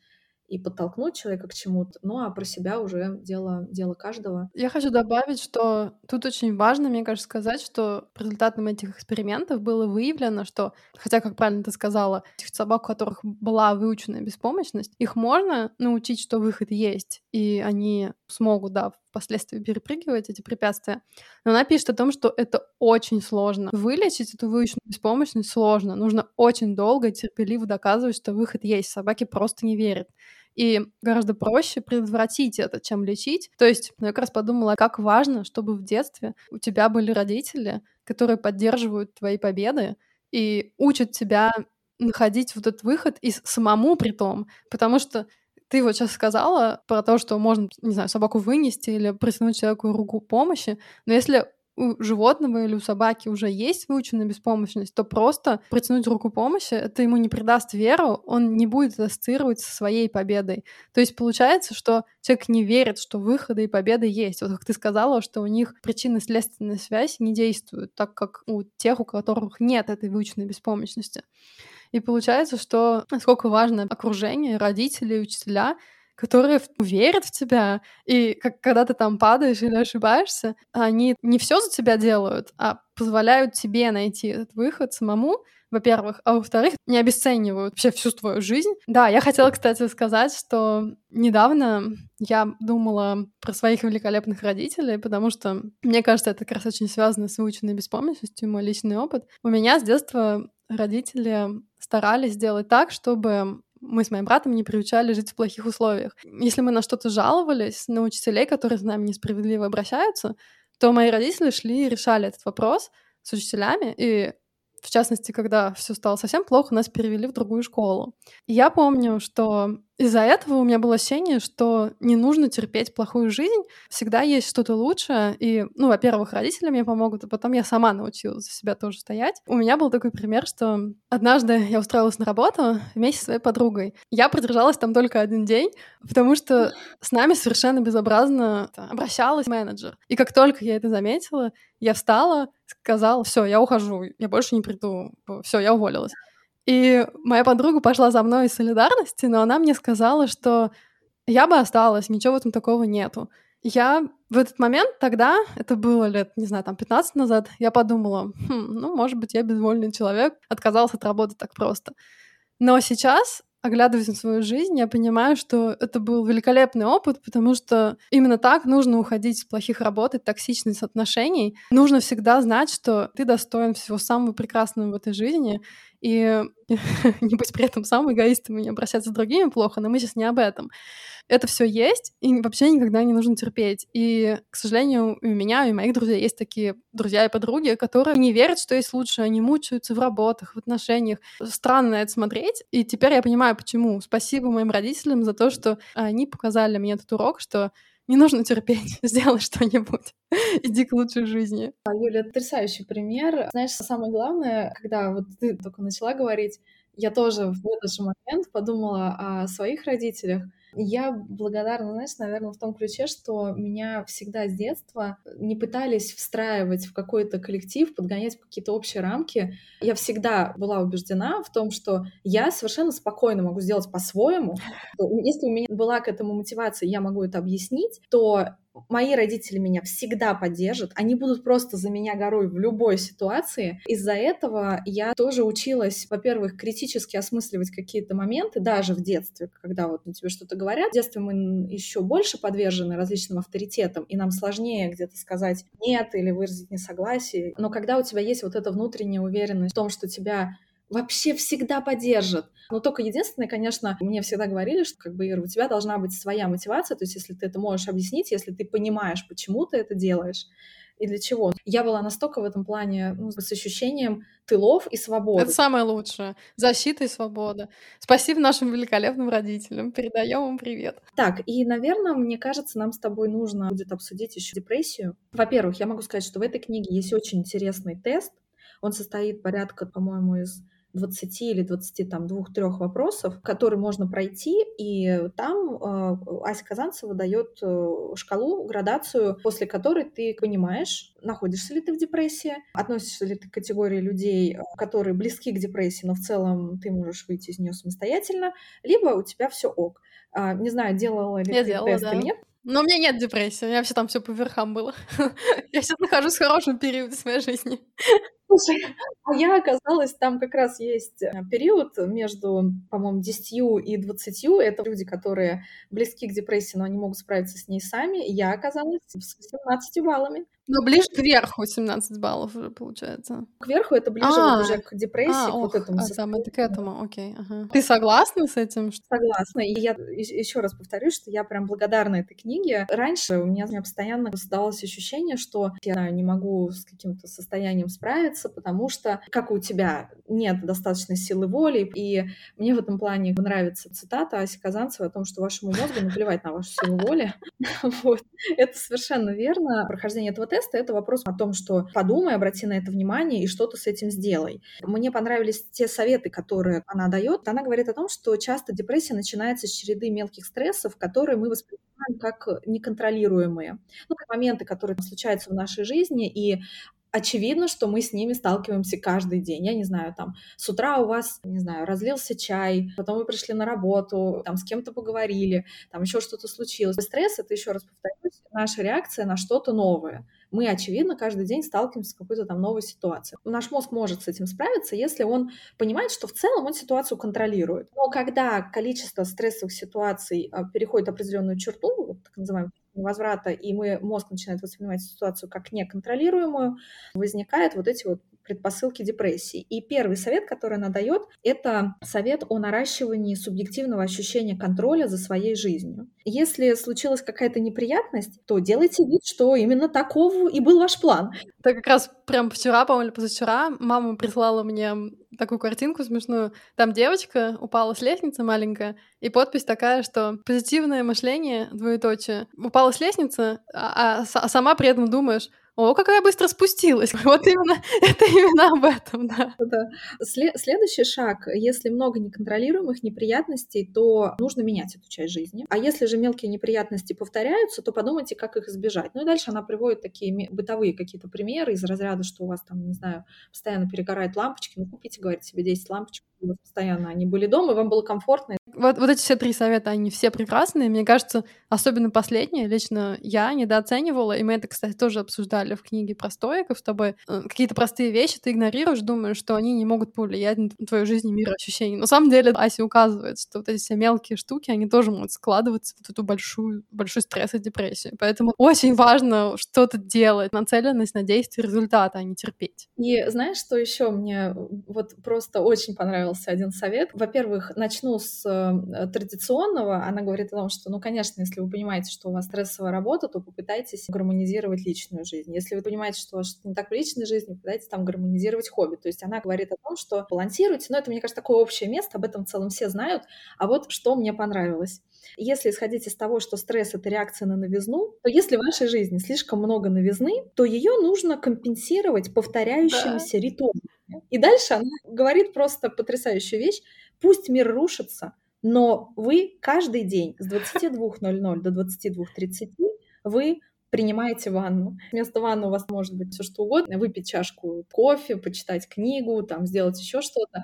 и подтолкнуть человека к чему-то. Ну а про себя уже дело, дело каждого.
Я хочу добавить, что тут очень важно, мне кажется, сказать, что по результатам этих экспериментов было выявлено, что, хотя, как правильно ты сказала, этих собак, у которых была выученная беспомощность, их можно научить, что выход есть, и они смогут, да, впоследствии перепрыгивать эти препятствия. Но она пишет о том, что это очень сложно. Вылечить эту выученную беспомощность сложно. Нужно очень долго и терпеливо доказывать, что выход есть. Собаки просто не верят. И гораздо проще предотвратить это, чем лечить. То есть я как раз подумала, как важно, чтобы в детстве у тебя были родители, которые поддерживают твои победы и учат тебя находить вот этот выход и самому при том, потому что ты вот сейчас сказала про то, что можно, не знаю, собаку вынести или протянуть человеку руку помощи, но если у животного или у собаки уже есть выученная беспомощность, то просто протянуть руку помощи, это ему не придаст веру, он не будет ассоциировать со своей победой. То есть получается, что человек не верит, что выходы и победы есть. Вот как ты сказала, что у них причинно-следственная связь не действует, так как у тех, у которых нет этой выученной беспомощности. И получается, что насколько важно окружение, родители, учителя, которые верят в тебя, и как, когда ты там падаешь или ошибаешься, они не все за тебя делают, а позволяют тебе найти этот выход самому, во-первых, а во-вторых, не обесценивают вообще всю твою жизнь. Да, я хотела, кстати, сказать, что недавно я думала про своих великолепных родителей, потому что, мне кажется, это как раз очень связано с выученной беспомощностью, мой личный опыт. У меня с детства родители старались сделать так, чтобы мы с моим братом не приучали жить в плохих условиях. Если мы на что-то жаловались, на учителей, которые с нами несправедливо обращаются, то мои родители шли и решали этот вопрос с учителями, и в частности, когда все стало совсем плохо, нас перевели в другую школу. И я помню, что из-за этого у меня было ощущение, что не нужно терпеть плохую жизнь, всегда есть что-то лучшее. И, ну, во-первых, родители мне помогут, а потом я сама научилась за себя тоже стоять. У меня был такой пример, что однажды я устроилась на работу вместе со своей подругой. Я продержалась там только один день, потому что с нами совершенно безобразно обращалась менеджер. И как только я это заметила, я встала, сказала, все, я ухожу, я больше не приду, все, я уволилась. И моя подруга пошла за мной из солидарности, но она мне сказала, что я бы осталась, ничего в этом такого нету. Я в этот момент тогда, это было лет, не знаю, там 15 назад, я подумала, хм, ну, может быть, я безвольный человек, отказался от работы так просто. Но сейчас оглядываясь на свою жизнь, я понимаю, что это был великолепный опыт, потому что именно так нужно уходить из плохих работ и токсичных отношений. Нужно всегда знать, что ты достоин всего самого прекрасного в этой жизни, и не быть при этом самым эгоистом и не обращаться с другими плохо, но мы сейчас не об этом. Это все есть, и вообще никогда не нужно терпеть. И, к сожалению, у меня и у моих друзей есть такие друзья и подруги, которые не верят, что есть лучше, они мучаются в работах, в отношениях. Странно это смотреть, и теперь я понимаю, почему. Спасибо моим родителям за то, что они показали мне этот урок, что не нужно терпеть, сделай что-нибудь. Иди к лучшей жизни.
А, Юля, потрясающий пример. Знаешь, самое главное, когда вот ты только начала говорить, я тоже в этот же момент подумала о своих родителях, я благодарна, знаешь, наверное, в том ключе, что меня всегда с детства не пытались встраивать в какой-то коллектив, подгонять какие-то общие рамки. Я всегда была убеждена в том, что я совершенно спокойно могу сделать по-своему. Если у меня была к этому мотивация, я могу это объяснить, то мои родители меня всегда поддержат, они будут просто за меня горой в любой ситуации. Из-за этого я тоже училась, во-первых, критически осмысливать какие-то моменты, даже в детстве, когда вот на тебе что-то говорят. В детстве мы еще больше подвержены различным авторитетам, и нам сложнее где-то сказать «нет» или выразить несогласие. Но когда у тебя есть вот эта внутренняя уверенность в том, что тебя вообще всегда поддержат. Но только единственное, конечно, мне всегда говорили, что как бы, Ира, у тебя должна быть своя мотивация, то есть если ты это можешь объяснить, если ты понимаешь, почему ты это делаешь, и для чего. Я была настолько в этом плане ну, с ощущением тылов и свободы.
Это самое лучшее. Защита и свобода. Спасибо нашим великолепным родителям. Передаем им привет.
Так, и, наверное, мне кажется, нам с тобой нужно будет обсудить еще депрессию. Во-первых, я могу сказать, что в этой книге есть очень интересный тест. Он состоит порядка, по-моему, из 20 или 22-3 вопросов, которые можно пройти, и там э, Ася Казанцева дает э, шкалу, градацию, после которой ты понимаешь, находишься ли ты в депрессии, относишься ли ты к категории людей, э, которые близки к депрессии, но в целом ты можешь выйти из нее самостоятельно, либо у тебя все ок. А, не знаю, делала ли
Я
ты
делала,
тест
да.
или нет.
Но у меня нет депрессии, у меня все там все по верхам было. Я сейчас нахожусь в хорошем периоде своей жизни.
Слушай, а я оказалась, там как раз есть э, период между, по-моему, 10 и 20. Это люди, которые близки к депрессии, но они могут справиться с ней сами. Я оказалась с 18 баллами.
Но ближе к верху 17 баллов уже получается.
К верху это ближе
А,
вот уже к депрессии,
А,
к вот
ох,
этому
а там это к этому, окей, ага. Ты согласна с этим? что-
Согласна. И я еще раз повторюсь, что я прям благодарна этой книге. Раньше у меня, у меня постоянно создавалось ощущение, что я не могу с каким-то состоянием справиться, потому что, как у тебя, нет достаточной силы воли. И мне в этом плане нравится цитата Аси Казанцевой о том, что вашему мозгу наплевать на вашу силу воли. Вот. Это совершенно верно. Прохождение этого теста — это вопрос о том, что подумай, обрати на это внимание и что-то с этим сделай. Мне понравились те советы, которые она дает. Она говорит о том, что часто депрессия начинается с череды мелких стрессов, которые мы воспринимаем как неконтролируемые. Ну, как моменты, которые случаются в нашей жизни, и очевидно, что мы с ними сталкиваемся каждый день. Я не знаю, там, с утра у вас, не знаю, разлился чай, потом вы пришли на работу, там, с кем-то поговорили, там, еще что-то случилось. Стресс — это, еще раз повторюсь, наша реакция на что-то новое. Мы, очевидно, каждый день сталкиваемся с какой-то там новой ситуацией. Наш мозг может с этим справиться, если он понимает, что в целом он ситуацию контролирует. Но когда количество стрессовых ситуаций а, переходит определенную черту, так называемую возврата, и мы, мозг начинает воспринимать ситуацию как неконтролируемую, возникают вот эти вот предпосылки депрессии. И первый совет, который она дает, это совет о наращивании субъективного ощущения контроля за своей жизнью. Если случилась какая-то неприятность, то делайте вид, что именно такого и был ваш план.
Это как раз прям вчера, по-моему, или позавчера мама прислала мне такую картинку смешную. Там девочка упала с лестницы маленькая, и подпись такая, что позитивное мышление, двоеточие, упала с лестницы, а, а, а сама при этом думаешь, о, какая быстро спустилась. Вот именно, это именно об этом, да.
Да. Сле- следующий шаг, если много неконтролируемых неприятностей, то нужно менять эту часть жизни. А если же мелкие неприятности повторяются, то подумайте, как их избежать. Ну и дальше она приводит такие бытовые какие-то примеры из разряда, что у вас там, не знаю, постоянно перегорают лампочки, ну купите, говорит, себе 10 лампочек, постоянно они были дома, и вам было комфортно.
Вот, вот эти все три совета, они все прекрасные. Мне кажется, особенно последнее, лично я недооценивала, и мы это, кстати, тоже обсуждали в книге про стоиков с тобой. Э, Какие-то простые вещи ты игнорируешь, думаешь, что они не могут повлиять на твою жизнь и мироощущение. Но на самом деле Ася указывает, что вот эти все мелкие штуки, они тоже могут складываться в эту большую, большой стресс и депрессию. Поэтому очень важно что-то делать, нацеленность на действие есть результат, а не терпеть.
И знаешь, что еще мне вот просто очень понравился один совет? Во-первых, начну с э, традиционного. Она говорит о том, что, ну, конечно, если вы понимаете, что у вас стрессовая работа, то попытайтесь гармонизировать личную жизнь. Если вы понимаете, что у вас что-то не так в личной жизни, попытайтесь там гармонизировать хобби. То есть она говорит о том, что балансируйте, но это, мне кажется, такое общее место, об этом в целом все знают. А вот что мне понравилось. Если исходить из того, что стресс — это реакция на новизну, то если в вашей жизни слишком много новизны, то ее нужно компенсировать повторяющимися да. ритуалами. И дальше она говорит просто потрясающую вещь. Пусть мир рушится, но вы каждый день с 22.00 до 22.30 вы принимаете ванну. Вместо ванны у вас может быть все что угодно, выпить чашку кофе, почитать книгу, там сделать еще что-то.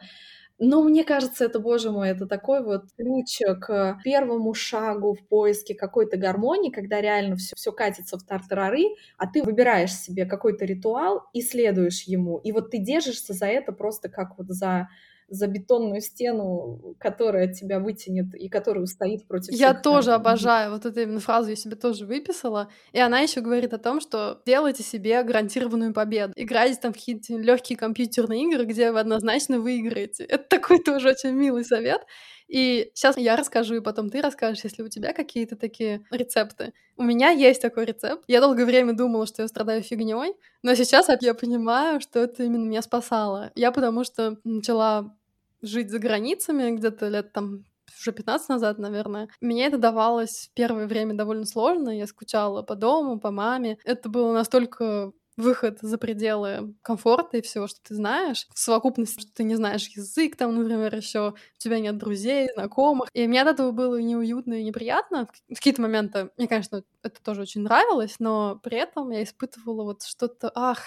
Но мне кажется, это, боже мой, это такой вот ключ к первому шагу в поиске какой-то гармонии, когда реально все, все катится в тартарары, а ты выбираешь себе какой-то ритуал и следуешь ему. И вот ты держишься за это просто как вот за за бетонную стену, которая тебя вытянет и которая устоит против
Я всех, тоже обожаю вот эту именно фразу, я себе тоже выписала. И она еще говорит о том, что делайте себе гарантированную победу. Играйте там в какие-то легкие компьютерные игры, где вы однозначно выиграете. Это такой тоже очень милый совет. И сейчас я расскажу, и потом ты расскажешь, если у тебя какие-то такие рецепты. У меня есть такой рецепт. Я долгое время думала, что я страдаю фигней, но сейчас я понимаю, что это именно меня спасало. Я потому что начала жить за границами где-то лет там уже 15 назад, наверное. Мне это давалось в первое время довольно сложно. Я скучала по дому, по маме. Это было настолько выход за пределы комфорта и всего, что ты знаешь. В совокупности, что ты не знаешь язык, там, например, еще у тебя нет друзей, знакомых. И мне от этого было неуютно и неприятно. В какие-то моменты мне, конечно, это тоже очень нравилось, но при этом я испытывала вот что-то, ах,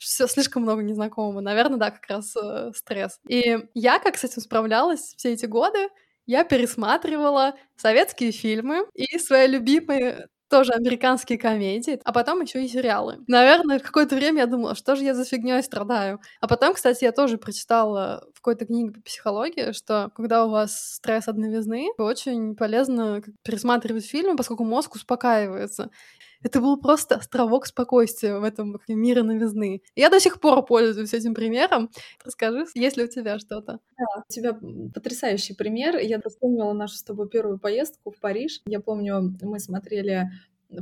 все слишком много незнакомого. Наверное, да, как раз э, стресс. И я как с этим справлялась все эти годы, я пересматривала советские фильмы и свои любимые тоже американские комедии, а потом еще и сериалы. Наверное, какое-то время я думала, что же я за фигней страдаю. А потом, кстати, я тоже прочитала в какой-то книге по психологии, что когда у вас стресс от новизны, очень полезно пересматривать фильмы, поскольку мозг успокаивается. Это был просто островок спокойствия в этом мире новизны. Я до сих пор пользуюсь этим примером. Расскажи, есть ли у тебя что-то?
Да, у тебя потрясающий пример. Я вспомнила нашу с тобой первую поездку в Париж. Я помню, мы смотрели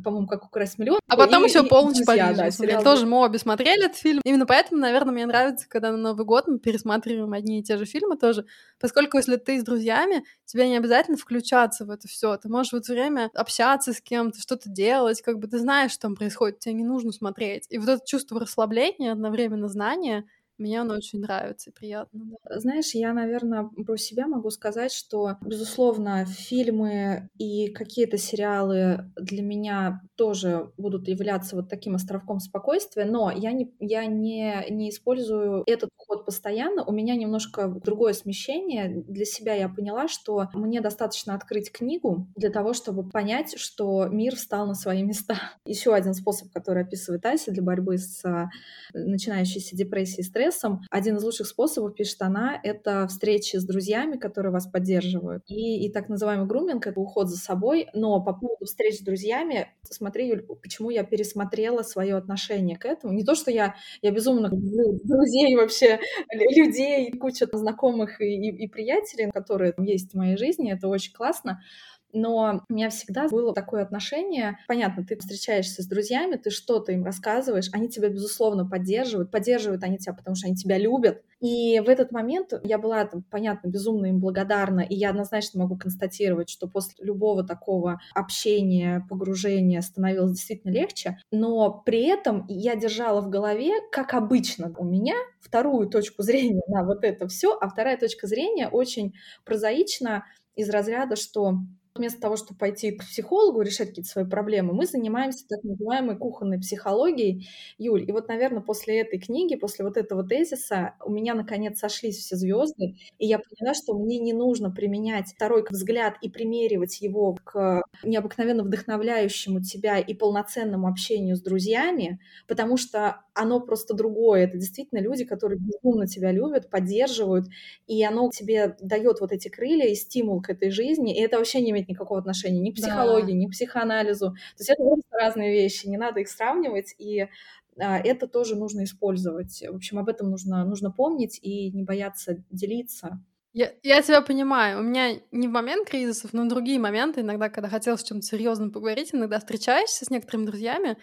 по-моему, как украсть миллион.
А потом еще полночь Парижа. Да, сериал... Тоже мы обе смотрели этот фильм. Именно поэтому, наверное, мне нравится, когда на Новый год мы пересматриваем одни и те же фильмы тоже. Поскольку если ты с друзьями, тебе не обязательно включаться в это все. Ты можешь в это время общаться с кем-то, что-то делать, как бы ты знаешь, что там происходит, тебе не нужно смотреть. И вот это чувство расслабления, одновременно знания — мне оно очень нравится приятно.
Да. Знаешь, я, наверное, про себя могу сказать, что, безусловно, фильмы и какие-то сериалы для меня тоже будут являться вот таким островком спокойствия, но я не, я не, не использую этот ход постоянно. У меня немножко другое смещение. Для себя я поняла, что мне достаточно открыть книгу для того, чтобы понять, что мир встал на свои места. Еще один способ, который описывает Ася для борьбы с а, начинающейся депрессией и стрессом, стрессом. Один из лучших способов, пишет она, это встречи с друзьями, которые вас поддерживают. И, и так называемый груминг — это уход за собой. Но по поводу встреч с друзьями, смотри, Юль, почему я пересмотрела свое отношение к этому. Не то, что я, я безумно люблю друзей вообще, людей, куча знакомых и, и, и приятелей, которые есть в моей жизни, это очень классно но у меня всегда было такое отношение. Понятно, ты встречаешься с друзьями, ты что-то им рассказываешь, они тебя, безусловно, поддерживают. Поддерживают они тебя, потому что они тебя любят. И в этот момент я была, там, понятно, безумно им благодарна, и я однозначно могу констатировать, что после любого такого общения, погружения становилось действительно легче. Но при этом я держала в голове, как обычно у меня, вторую точку зрения на вот это все, а вторая точка зрения очень прозаична из разряда, что вместо того, чтобы пойти к психологу решать какие-то свои проблемы, мы занимаемся так называемой кухонной психологией. Юль, и вот, наверное, после этой книги, после вот этого тезиса у меня, наконец, сошлись все звезды, и я поняла, что мне не нужно применять второй взгляд и примеривать его к необыкновенно вдохновляющему тебя и полноценному общению с друзьями, потому что оно просто другое. Это действительно люди, которые безумно тебя любят, поддерживают, и оно тебе дает вот эти крылья и стимул к этой жизни, и это вообще не имеет никакого отношения ни к психологии, да. ни к психоанализу. То есть это разные вещи, не надо их сравнивать, и а, это тоже нужно использовать. В общем, об этом нужно, нужно помнить и не бояться делиться.
Я, я тебя понимаю. У меня не в момент кризисов, но в другие моменты, иногда, когда хотелось о чем-то серьезном поговорить, иногда встречаешься с некоторыми друзьями,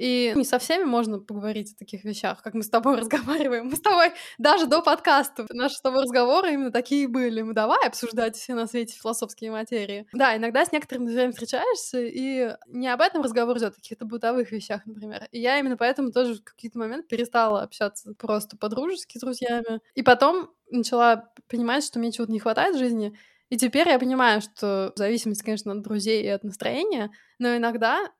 и не со всеми можно поговорить о таких вещах, как мы с тобой разговариваем. Мы с тобой даже до подкаста наши с тобой разговоры именно такие были. Мы давай обсуждать все на свете философские материи. Да, иногда с некоторыми друзьями встречаешься, и не об этом разговор идет, а о каких-то бытовых вещах, например. И я именно поэтому тоже в какие-то моменты перестала общаться просто по-дружески с друзьями. И потом начала понимать, что мне чего-то не хватает в жизни, и теперь я понимаю, что в зависимости, конечно, от друзей и от настроения, но иногда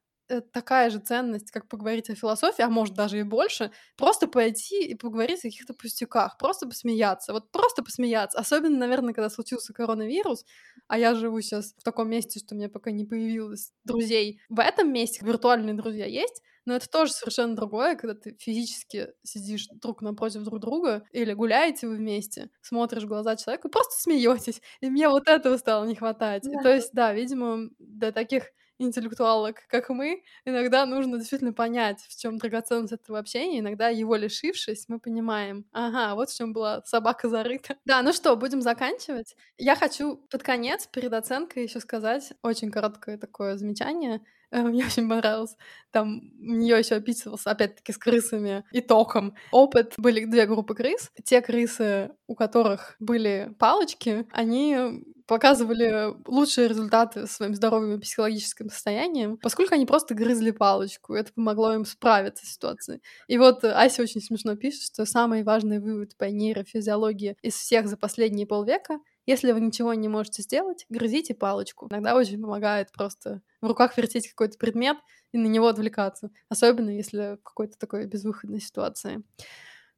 такая же ценность, как поговорить о философии, а может даже и больше, просто пойти и поговорить о каких-то пустяках, просто посмеяться, вот просто посмеяться. Особенно, наверное, когда случился коронавирус, а я живу сейчас в таком месте, что у меня пока не появилось друзей. В этом месте виртуальные друзья есть, но это тоже совершенно другое, когда ты физически сидишь друг напротив друг друга или гуляете вы вместе, смотришь в глаза человека и просто смеетесь. И мне вот этого стало не хватать. Да. И, то есть, да, видимо, для таких интеллектуалок, как мы, иногда нужно действительно понять, в чем драгоценность этого общения. Иногда его лишившись, мы понимаем, ага, вот в чем была собака зарыта. Да, ну что, будем заканчивать. Я хочу под конец, перед оценкой, еще сказать очень короткое такое замечание. Э, мне очень понравилось. Там у нее еще описывался, опять-таки, с крысами и током. Опыт были две группы крыс. Те крысы, у которых были палочки, они показывали лучшие результаты своим здоровьем и психологическим состоянием, поскольку они просто грызли палочку. Это помогло им справиться с ситуацией. И вот Ася очень смешно пишет, что самый важный вывод по нейрофизиологии из всех за последние полвека если вы ничего не можете сделать, грызите палочку. Иногда очень помогает просто в руках вертеть какой-то предмет и на него отвлекаться. Особенно если в какой-то такой безвыходной ситуации.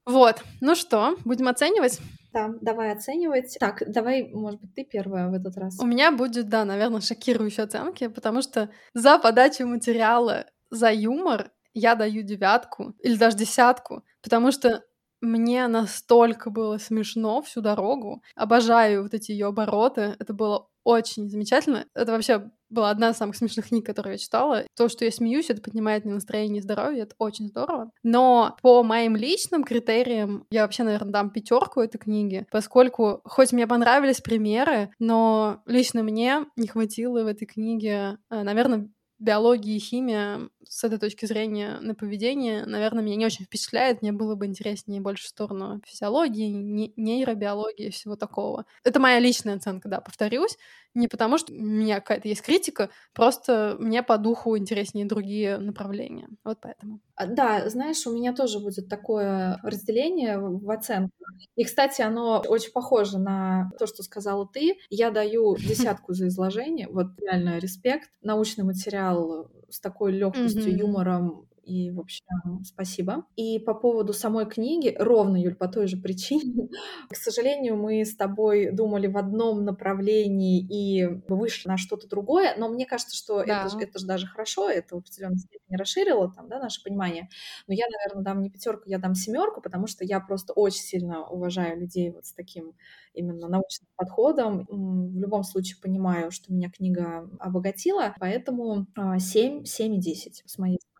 Вот. Ну что, будем оценивать?
Да, давай оценивать. Так, давай, может быть, ты первая в этот раз.
У меня будет, да, наверное, шокирующие оценки, потому что за подачу материала, за юмор я даю девятку или даже десятку, потому что мне настолько было смешно всю дорогу. Обожаю вот эти ее обороты. Это было очень замечательно. Это вообще была одна из самых смешных книг, которые я читала. То, что я смеюсь, это поднимает мне настроение и здоровье, это очень здорово. Но по моим личным критериям я вообще, наверное, дам пятерку этой книги, поскольку хоть мне понравились примеры, но лично мне не хватило в этой книге, э, наверное, биология и химия с этой точки зрения на поведение, наверное, меня не очень впечатляет. Мне было бы интереснее больше в сторону физиологии, нейробиологии и всего такого. Это моя личная оценка, да, повторюсь. Не потому, что у меня какая-то есть критика, просто мне по духу интереснее другие направления. Вот поэтому.
А, да, знаешь, у меня тоже будет такое разделение в оценках. И, кстати, оно очень похоже на то, что сказала ты. Я даю десятку за изложение. Вот реально респект. Научный материал с такой легкостью, mm-hmm. юмором и, в общем, спасибо. И по поводу самой книги, ровно, Юль, по той же причине, к сожалению, мы с тобой думали в одном направлении и вышли на что-то другое, но мне кажется, что да. это, это же даже хорошо, это в определенной степени расширило там, да, наше понимание. Но я, наверное, дам не пятерку, я дам семерку, потому что я просто очень сильно уважаю людей вот с таким именно научным подходом. В любом случае понимаю, что меня книга обогатила, поэтому 7, 7 и 10 с моей стороны.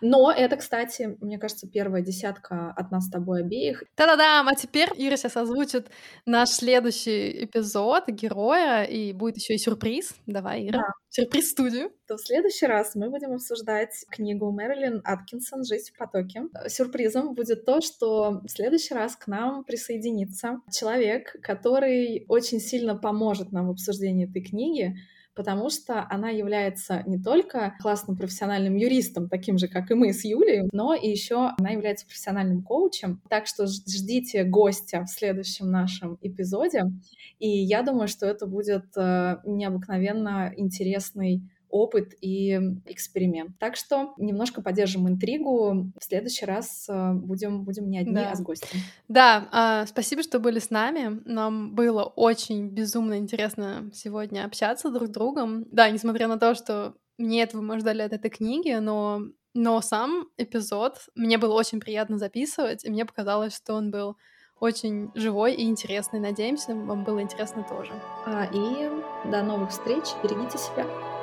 Но это, кстати, мне кажется, первая десятка от нас с тобой обеих.
Да-да-да, а теперь Ира сейчас озвучит наш следующий эпизод героя, и будет еще и сюрприз. Давай, Ира. Да. Сюрприз студию.
То в следующий раз мы будем обсуждать книгу Мэрилин Аткинсон «Жизнь в потоке». Сюрпризом будет то, что в следующий раз к нам присоединится человек, который очень сильно поможет нам в обсуждении этой книги, потому что она является не только классным профессиональным юристом, таким же, как и мы с Юлей, но и еще она является профессиональным коучем. Так что ждите гостя в следующем нашем эпизоде. И я думаю, что это будет э, необыкновенно интересный опыт и эксперимент. Так что немножко поддержим интригу. В следующий раз э, будем, будем не одни, да. а с гостем.
Да, а, спасибо, что были с нами. Нам было очень безумно интересно сегодня общаться друг с другом. Да, несмотря на то, что мне этого мы ждали от этой книги, но но сам эпизод мне было очень приятно записывать, и мне показалось, что он был очень живой и интересный. Надеемся, вам было интересно тоже.
А, и до новых встреч. Берегите себя.